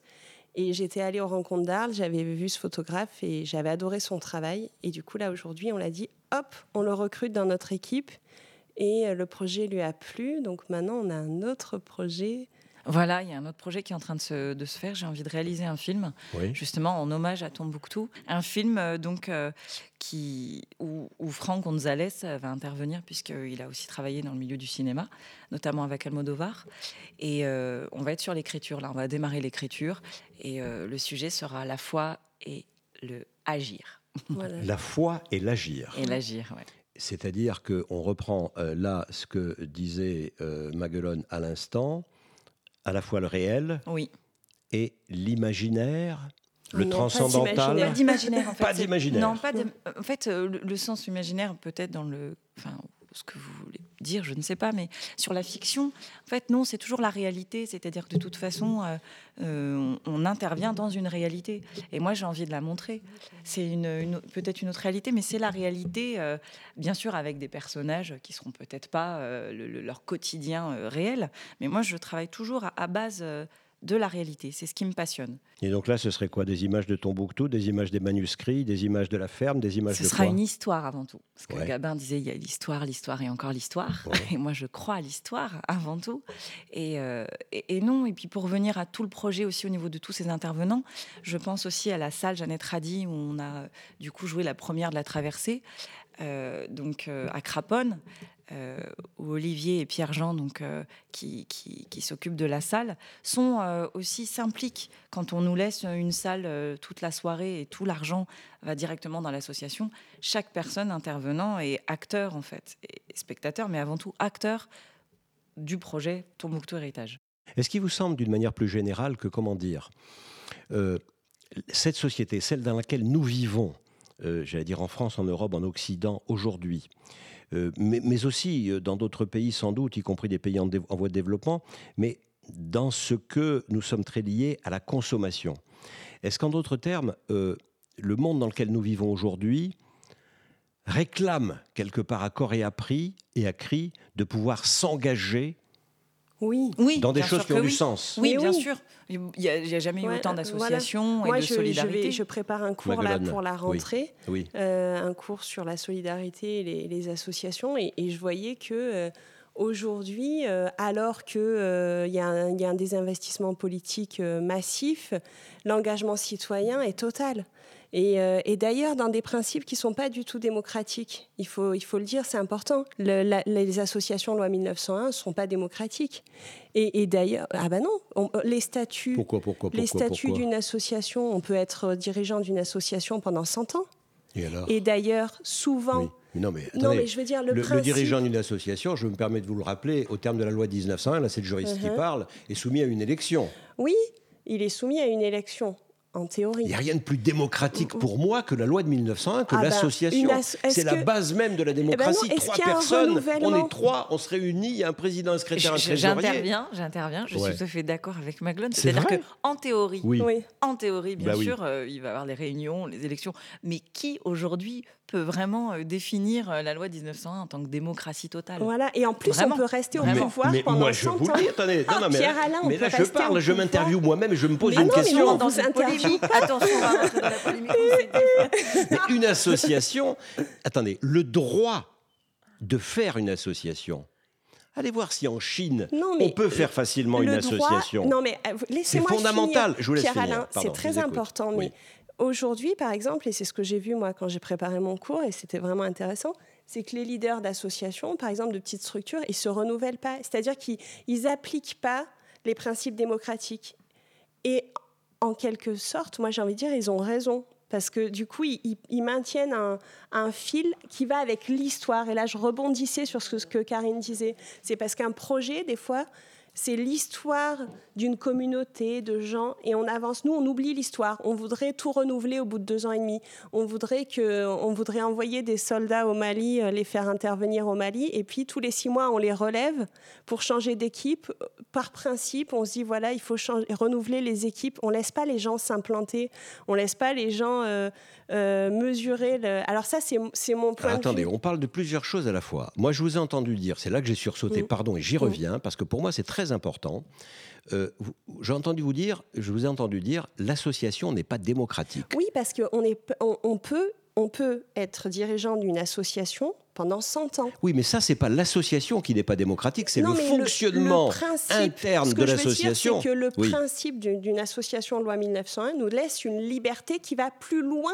Et j'étais allée aux rencontres d'Arles, j'avais vu ce photographe et j'avais adoré son travail. Et du coup, là, aujourd'hui, on l'a dit, hop, on le recrute dans notre équipe. Et euh, le projet lui a plu. Donc maintenant, on a un autre projet. Voilà, il y a un autre projet qui est en train de se, de se faire. J'ai envie de réaliser un film, justement en hommage à Tombouctou. Un film euh, donc euh, qui, où, Franck Gonzalez va intervenir, puisqu'il a aussi travaillé dans le milieu du cinéma, notamment avec Almodovar. Et on va être sur l'écriture, là, on va démarrer l'écriture. Et le sujet sera la foi et le agir. La foi et l'agir. Et l'agir, oui. C'est-à-dire qu'on reprend euh, là ce que disait euh, Maguelone à l'instant, à la fois le réel oui. et l'imaginaire, le transcendantal. Pas d'imaginaire, en fait. Pas d'imaginaire. Non, pas En fait, euh, le, sens imaginaire peut être dans le, enfin, ce que vous voulez dire, je ne sais pas, mais sur la fiction, en fait, non, c'est toujours la réalité. C'est-à-dire que de toute façon, euh, euh, on, intervient dans une réalité. Et moi, j'ai envie de la montrer. C'est une, peut-être une autre réalité, mais c'est la réalité, euh, bien sûr, avec des personnages qui seront peut-être pas leur quotidien réel. Mais moi, je travaille toujours à, à base de la réalité. C'est ce qui me passionne. Et donc là, ce serait quoi? Des images de Tombouctou, des images des manuscrits, des images de la ferme, des images ce de Ce sera une histoire avant tout. Parce que Gabin disait, il y a l'histoire, l'histoire et encore l'histoire. Et moi, je crois à l'histoire avant tout. Euh, et, et, non, et puis pour revenir à tout le projet aussi au niveau de tous ces intervenants, je pense aussi à la salle Jeannette Radi où on a du coup joué la première de la traversée. Euh, donc euh, à Craponne, euh, où Olivier et Pierre-Jean, donc, euh, qui, s'occupent de la salle, sont euh, aussi s'impliquent quand on nous laisse une salle toute la soirée et tout l'argent va directement dans l'association. Chaque personne intervenant est acteur en fait, et spectateur, mais avant tout acteur du projet Tombouctou Héritage. Est-ce qu'il vous semble d'une manière plus générale que, comment dire, cette société, celle dans laquelle nous vivons, j'allais dire en France, en Europe, en Occident, aujourd'hui, euh, mais, aussi euh, dans d'autres pays sans doute, y compris des pays en, voie de développement, mais dans ce que nous sommes très liés à la consommation. Est-ce qu'en d'autres termes, euh, le monde dans lequel nous vivons aujourd'hui réclame quelque part à corps et à prix et à cri de pouvoir s'engager oui, oui, dans des choses qui ont du sens. Oui, bien sûr. Il n'y a, jamais eu autant d'associations et de je, solidarité. Je, je, prépare un cours là pour la rentrée, euh, un cours sur la solidarité et les, associations, et, je voyais que euh, aujourd'hui, euh, alors qu'il il y, a un désinvestissement politique massif, l'engagement citoyen est total. Euh, et, d'ailleurs, dans des principes qui ne sont pas du tout démocratiques. Il faut, il faut le dire, c'est important. les associations loi 1901 ne sont pas démocratiques. Et, d'ailleurs, ah ben non, les statuts, pourquoi, pourquoi, les statuts d'une association, on peut être dirigeant d'une association pendant 100 ans. Et, et d'ailleurs, souvent... Non mais, non mais, je veux dire, le, le, dirigeant d'une association, je me permets de vous le rappeler, au terme de la loi 1901, là c'est le juriste qui uh-huh. parle, est soumis à une élection. Oui, il est soumis à une élection théorie. Il n'y a rien de plus démocratique pour moi que la loi de 1901, que ah bah, l'association. c'est la base même de la eh ben démocratie. trois personnes, on est trois, on se réunit, il y a un président, un secrétaire, un trésorier. J'interviens, j'interviens, je suis tout à fait d'accord avec Maglone. C'est-à-dire qu'en théorie, oui. en théorie, bien bah sûr, euh, il va y avoir les réunions, les élections, mais qui aujourd'hui peut vraiment euh, définir euh, la loi 1901 en tant que démocratie totale. Voilà, et en plus, on peut rester au pouvoir mais, pendant moi, je vous dis, attendez, non, non, mais, Pierre Alain, mais là, je parle, je m'interviewe moi-même et je me pose une question. dans une polémique, attention, on va rentrer dans la polémique. mais une association, attendez, le droit de faire une association, Allez voir si en Chine, on peut faire facilement une association. Non, mais euh, laissez-moi C'est fondamental. Finir. Je vous laisse Pierre Alain, c'est très important. Mais Aujourd'hui, par exemple, et c'est ce que j'ai vu moi quand j'ai préparé mon cours, et c'était vraiment intéressant, c'est que les leaders d'associations, par exemple de petites structures, ils se renouvellent pas. C'est-à-dire qu'ils n'appliquent pas les principes démocratiques. Et en quelque sorte, moi j'ai envie de dire, ils ont raison. Parce que du coup, ils, maintiennent un, un, fil qui va avec l'histoire. Et là, je rebondissais sur ce que Karine disait. C'est parce qu'un projet, des fois, c'est l'histoire d'une communauté de gens et on avance. Nous, on oublie l'histoire. On voudrait tout renouveler au bout de deux ans et demi. On voudrait que, on voudrait envoyer des soldats au Mali, euh, les faire intervenir au Mali, et puis tous les six mois, on les relève pour changer d'équipe. Par principe, on se dit voilà, il faut changer, renouveler les équipes. On laisse pas les gens s'implanter. On laisse pas les gens euh, euh, mesurer. Le... Alors ça, c'est mon point. de attendez, vue. on parle de plusieurs choses à la fois. Moi, je vous ai entendu dire, c'est là que j'ai sursauté, mm. pardon, et j'y mm. reviens parce que pour moi, c'est très important. Euh, j'ai entendu vous dire, je vous ai entendu dire, l'association n'est pas démocratique. Oui, parce qu'on on, on peut, on peut être dirigeant d'une association pendant 100 ans. Oui, mais ça, c'est pas l'association qui n'est pas démocratique, c'est le fonctionnement interne de l'association. Que le principe d'une association de loi 1901 nous laisse une liberté qui va plus loin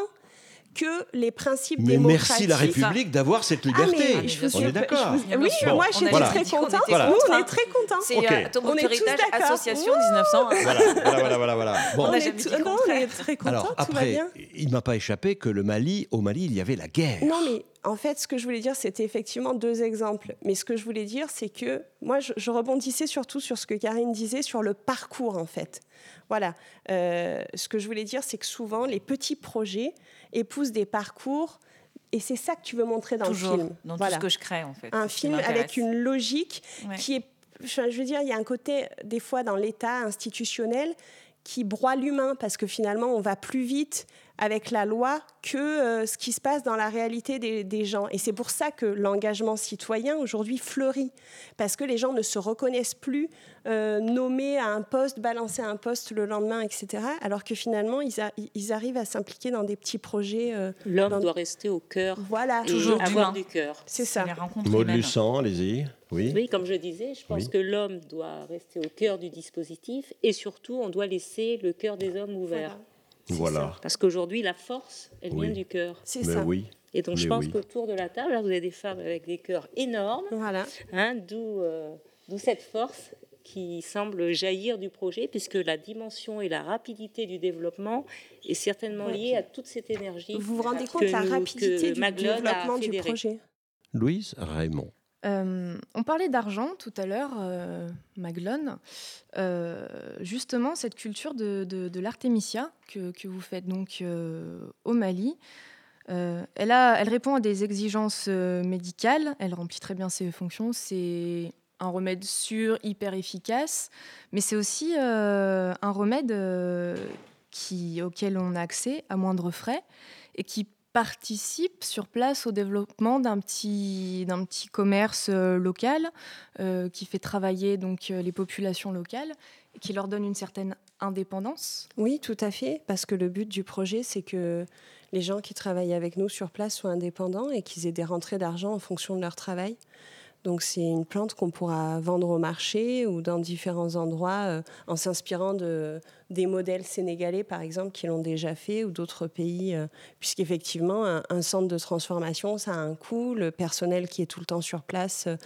que les principes mais merci la République d'avoir cette ah, liberté. on est d'accord. Oui, moi j'étais très contente. Nous, on est très contents. C'est okay. euh, on est héritage association 1900. Voilà, voilà, voilà, voilà. Bon. On, est non, on est très contents. Alors après, il m'a pas échappé que le Mali, au Mali, il y avait la guerre. Non, mais en fait, ce que je voulais dire, c'était effectivement deux exemples. Mais ce que je voulais dire, c'est que moi, je, je, rebondissais surtout sur ce que Karine disait sur le parcours, en fait. Voilà. Euh, ce que je voulais dire, c'est que souvent, les petits projets épousent des parcours Et c'est ça que tu veux montrer dans Toujours, le film. dans voilà. tout ce que je crée en fait. Un film avec une logique Ouais. qui est. Je veux dire, il y a un côté, des fois, dans l'État institutionnel qui broie l'humain parce que finalement, on va plus vite avec la loi que euh, ce qui se passe dans la réalité des, des gens. Et c'est pour ça que l'engagement citoyen aujourd'hui fleurit parce que les gens ne se reconnaissent plus euh, nommés à un poste, balancés à un poste le lendemain, etc. Alors que finalement, ils, a- ils arrivent à s'impliquer dans des petits projets. euh, L'homme dans- doit rester au cœur Voilà, et Toujours avoir du cœur. c'est ça. Maud. Luçan, allez-y. Oui. Oui, comme je disais, je pense Oui. que l'homme doit rester au cœur du dispositif et surtout, on doit laisser le cœur des hommes ouvert. Voilà. Parce qu'aujourd'hui, la force, elle Oui. vient du cœur. C'est ça. oui. Et donc, je pense oui. qu'autour de la table, là, vous avez des femmes avec des cœurs énormes, Voilà. hein, d'où euh, d'où cette force qui semble jaillir du projet, puisque la dimension et la rapidité du développement est certainement liée à toute cette énergie. Vous vous rendez compte de la rapidité du Maglone développement du projet? Louise Raymond. Euh, on parlait d'argent tout à l'heure, euh, Maglone. Euh, justement, cette culture de, l'artémisia que, vous faites donc euh, au Mali, elle, répond à des exigences médicales, elle remplit très bien ses fonctions, c'est un remède sûr, hyper efficace, mais c'est aussi un remède auquel on a accès à moindre frais et qui participe sur place au développement d'un petit, d'un petit commerce euh, local euh, qui fait travailler donc euh, les populations locales et qui leur donne une certaine indépendance. Oui, tout à fait, parce que le but du projet, c'est que les gens qui travaillent avec nous sur place soient indépendants et qu'ils aient des rentrées d'argent en fonction de leur travail. Donc c'est une plante qu'on pourra vendre au marché ou dans différents endroits euh, en s'inspirant de, des modèles sénégalais, par exemple, qui l'ont déjà fait, ou d'autres pays, euh, puisqu'effectivement, un, centre de transformation, ça a un coût. Le personnel qui est tout le temps sur place euh,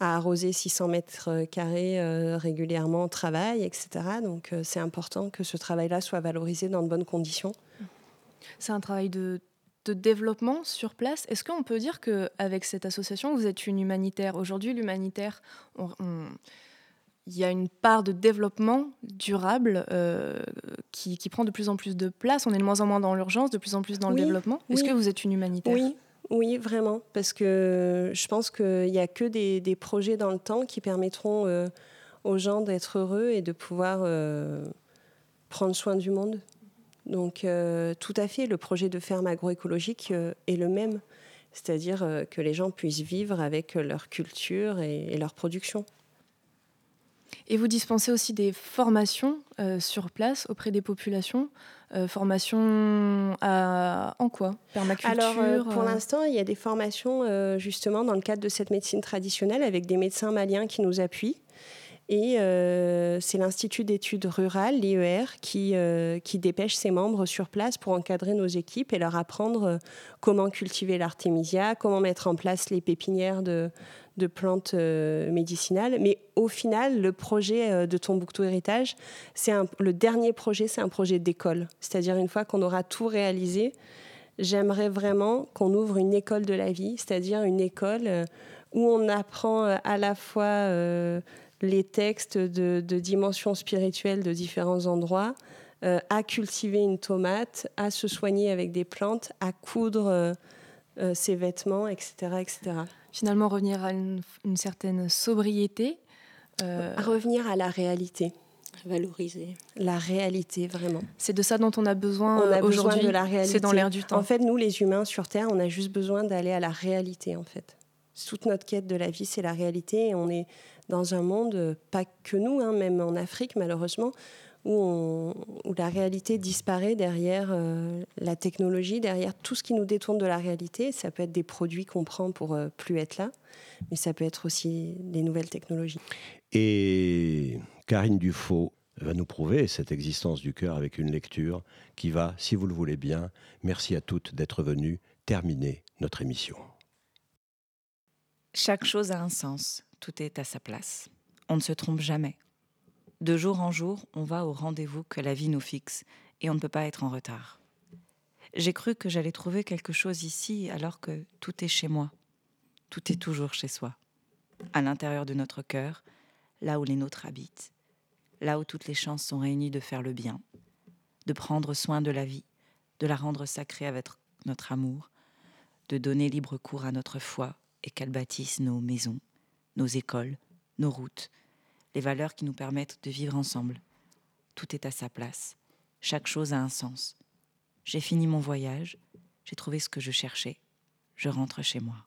à arroser 600 mètres carrés régulièrement travaille, etc. Donc c'est important que ce travail-là soit valorisé dans de bonnes conditions. C'est un travail de, de développement sur place. Est-ce qu'on peut dire qu'avec cette association, vous êtes une humanitaire? Aujourd'hui, l'humanitaire, il y a une part de développement durable euh, qui, qui prend de plus en plus de place. On est de moins en moins dans l'urgence, de plus en plus dans Oui, le développement. Est-ce oui. que vous êtes une humanitaire? Oui, oui, vraiment, parce que je pense qu'il n'y a que des, des projets dans le temps qui permettront euh, aux gens d'être heureux et de pouvoir euh, prendre soin du monde. Donc, euh, tout à fait, le projet de ferme agroécologique euh, est le même, c'est-à-dire euh, que les gens puissent vivre avec leur culture et, et leur production. Et vous dispensez aussi des formations sur place auprès des populations. Formations à- en quoi? Permaculture Alors, pour l'instant, il y a des formations justement dans le cadre de cette médecine traditionnelle avec des médecins maliens qui nous appuient. Et euh, c'est l'Institut d'études rurales, l'IER, qui, euh, qui dépêche ses membres sur place pour encadrer nos équipes et leur apprendre euh, comment cultiver l'artémisia, comment mettre en place les pépinières de, de plantes médicinales. Mais au final, le projet de Tombouctou Héritage, c'est le dernier projet, c'est un projet d'école. C'est-à-dire une fois qu'on aura tout réalisé, j'aimerais vraiment qu'on ouvre une école de la vie, c'est-à-dire une école où on apprend à la fois les textes de, de dimension spirituelle de différents endroits, euh, à cultiver une tomate, à se soigner avec des plantes, à coudre euh, euh, ses vêtements, etc., etc. Finalement, revenir à une, une certaine sobriété. euh, À revenir à la réalité. Valoriser. La réalité, vraiment. c'est de ça dont on a besoin On a besoin aujourd'hui. de la réalité. C'est dans l'air du temps. En fait, nous, les humains sur Terre, on a juste besoin d'aller à la réalité, en fait. Toute notre quête de la vie, c'est la réalité. Et on est dans un monde, euh, pas que nous, hein, même en Afrique, malheureusement, où, on- où la réalité disparaît derrière euh, la technologie, derrière tout ce qui nous détourne de la réalité. Ça peut être des produits qu'on prend pour euh, plus être là, mais ça peut être aussi des nouvelles technologies. Et Karine Dufaux va nous prouver cette existence du cœur avec une lecture qui va, si vous le voulez bien, merci à toutes d'être venues, terminer notre émission. Chaque chose a un sens, tout est à sa place. On ne se trompe jamais. De jour en jour, on va au rendez-vous que la vie nous fixe et on ne peut pas être en retard. J'ai cru que j'allais trouver quelque chose ici alors que tout est chez moi. Tout est toujours chez soi. À l'intérieur de notre cœur, là où les nôtres habitent. Là où toutes les chances sont réunies de faire le bien, de prendre soin de la vie, de la rendre sacrée avec notre amour, de donner libre cours à notre foi et qu'elle bâtisse nos maisons, nos écoles, nos routes, les valeurs qui nous permettent de vivre ensemble. Tout est à sa place, chaque chose a un sens. J'ai fini mon voyage, j'ai trouvé ce que je cherchais, je rentre chez moi.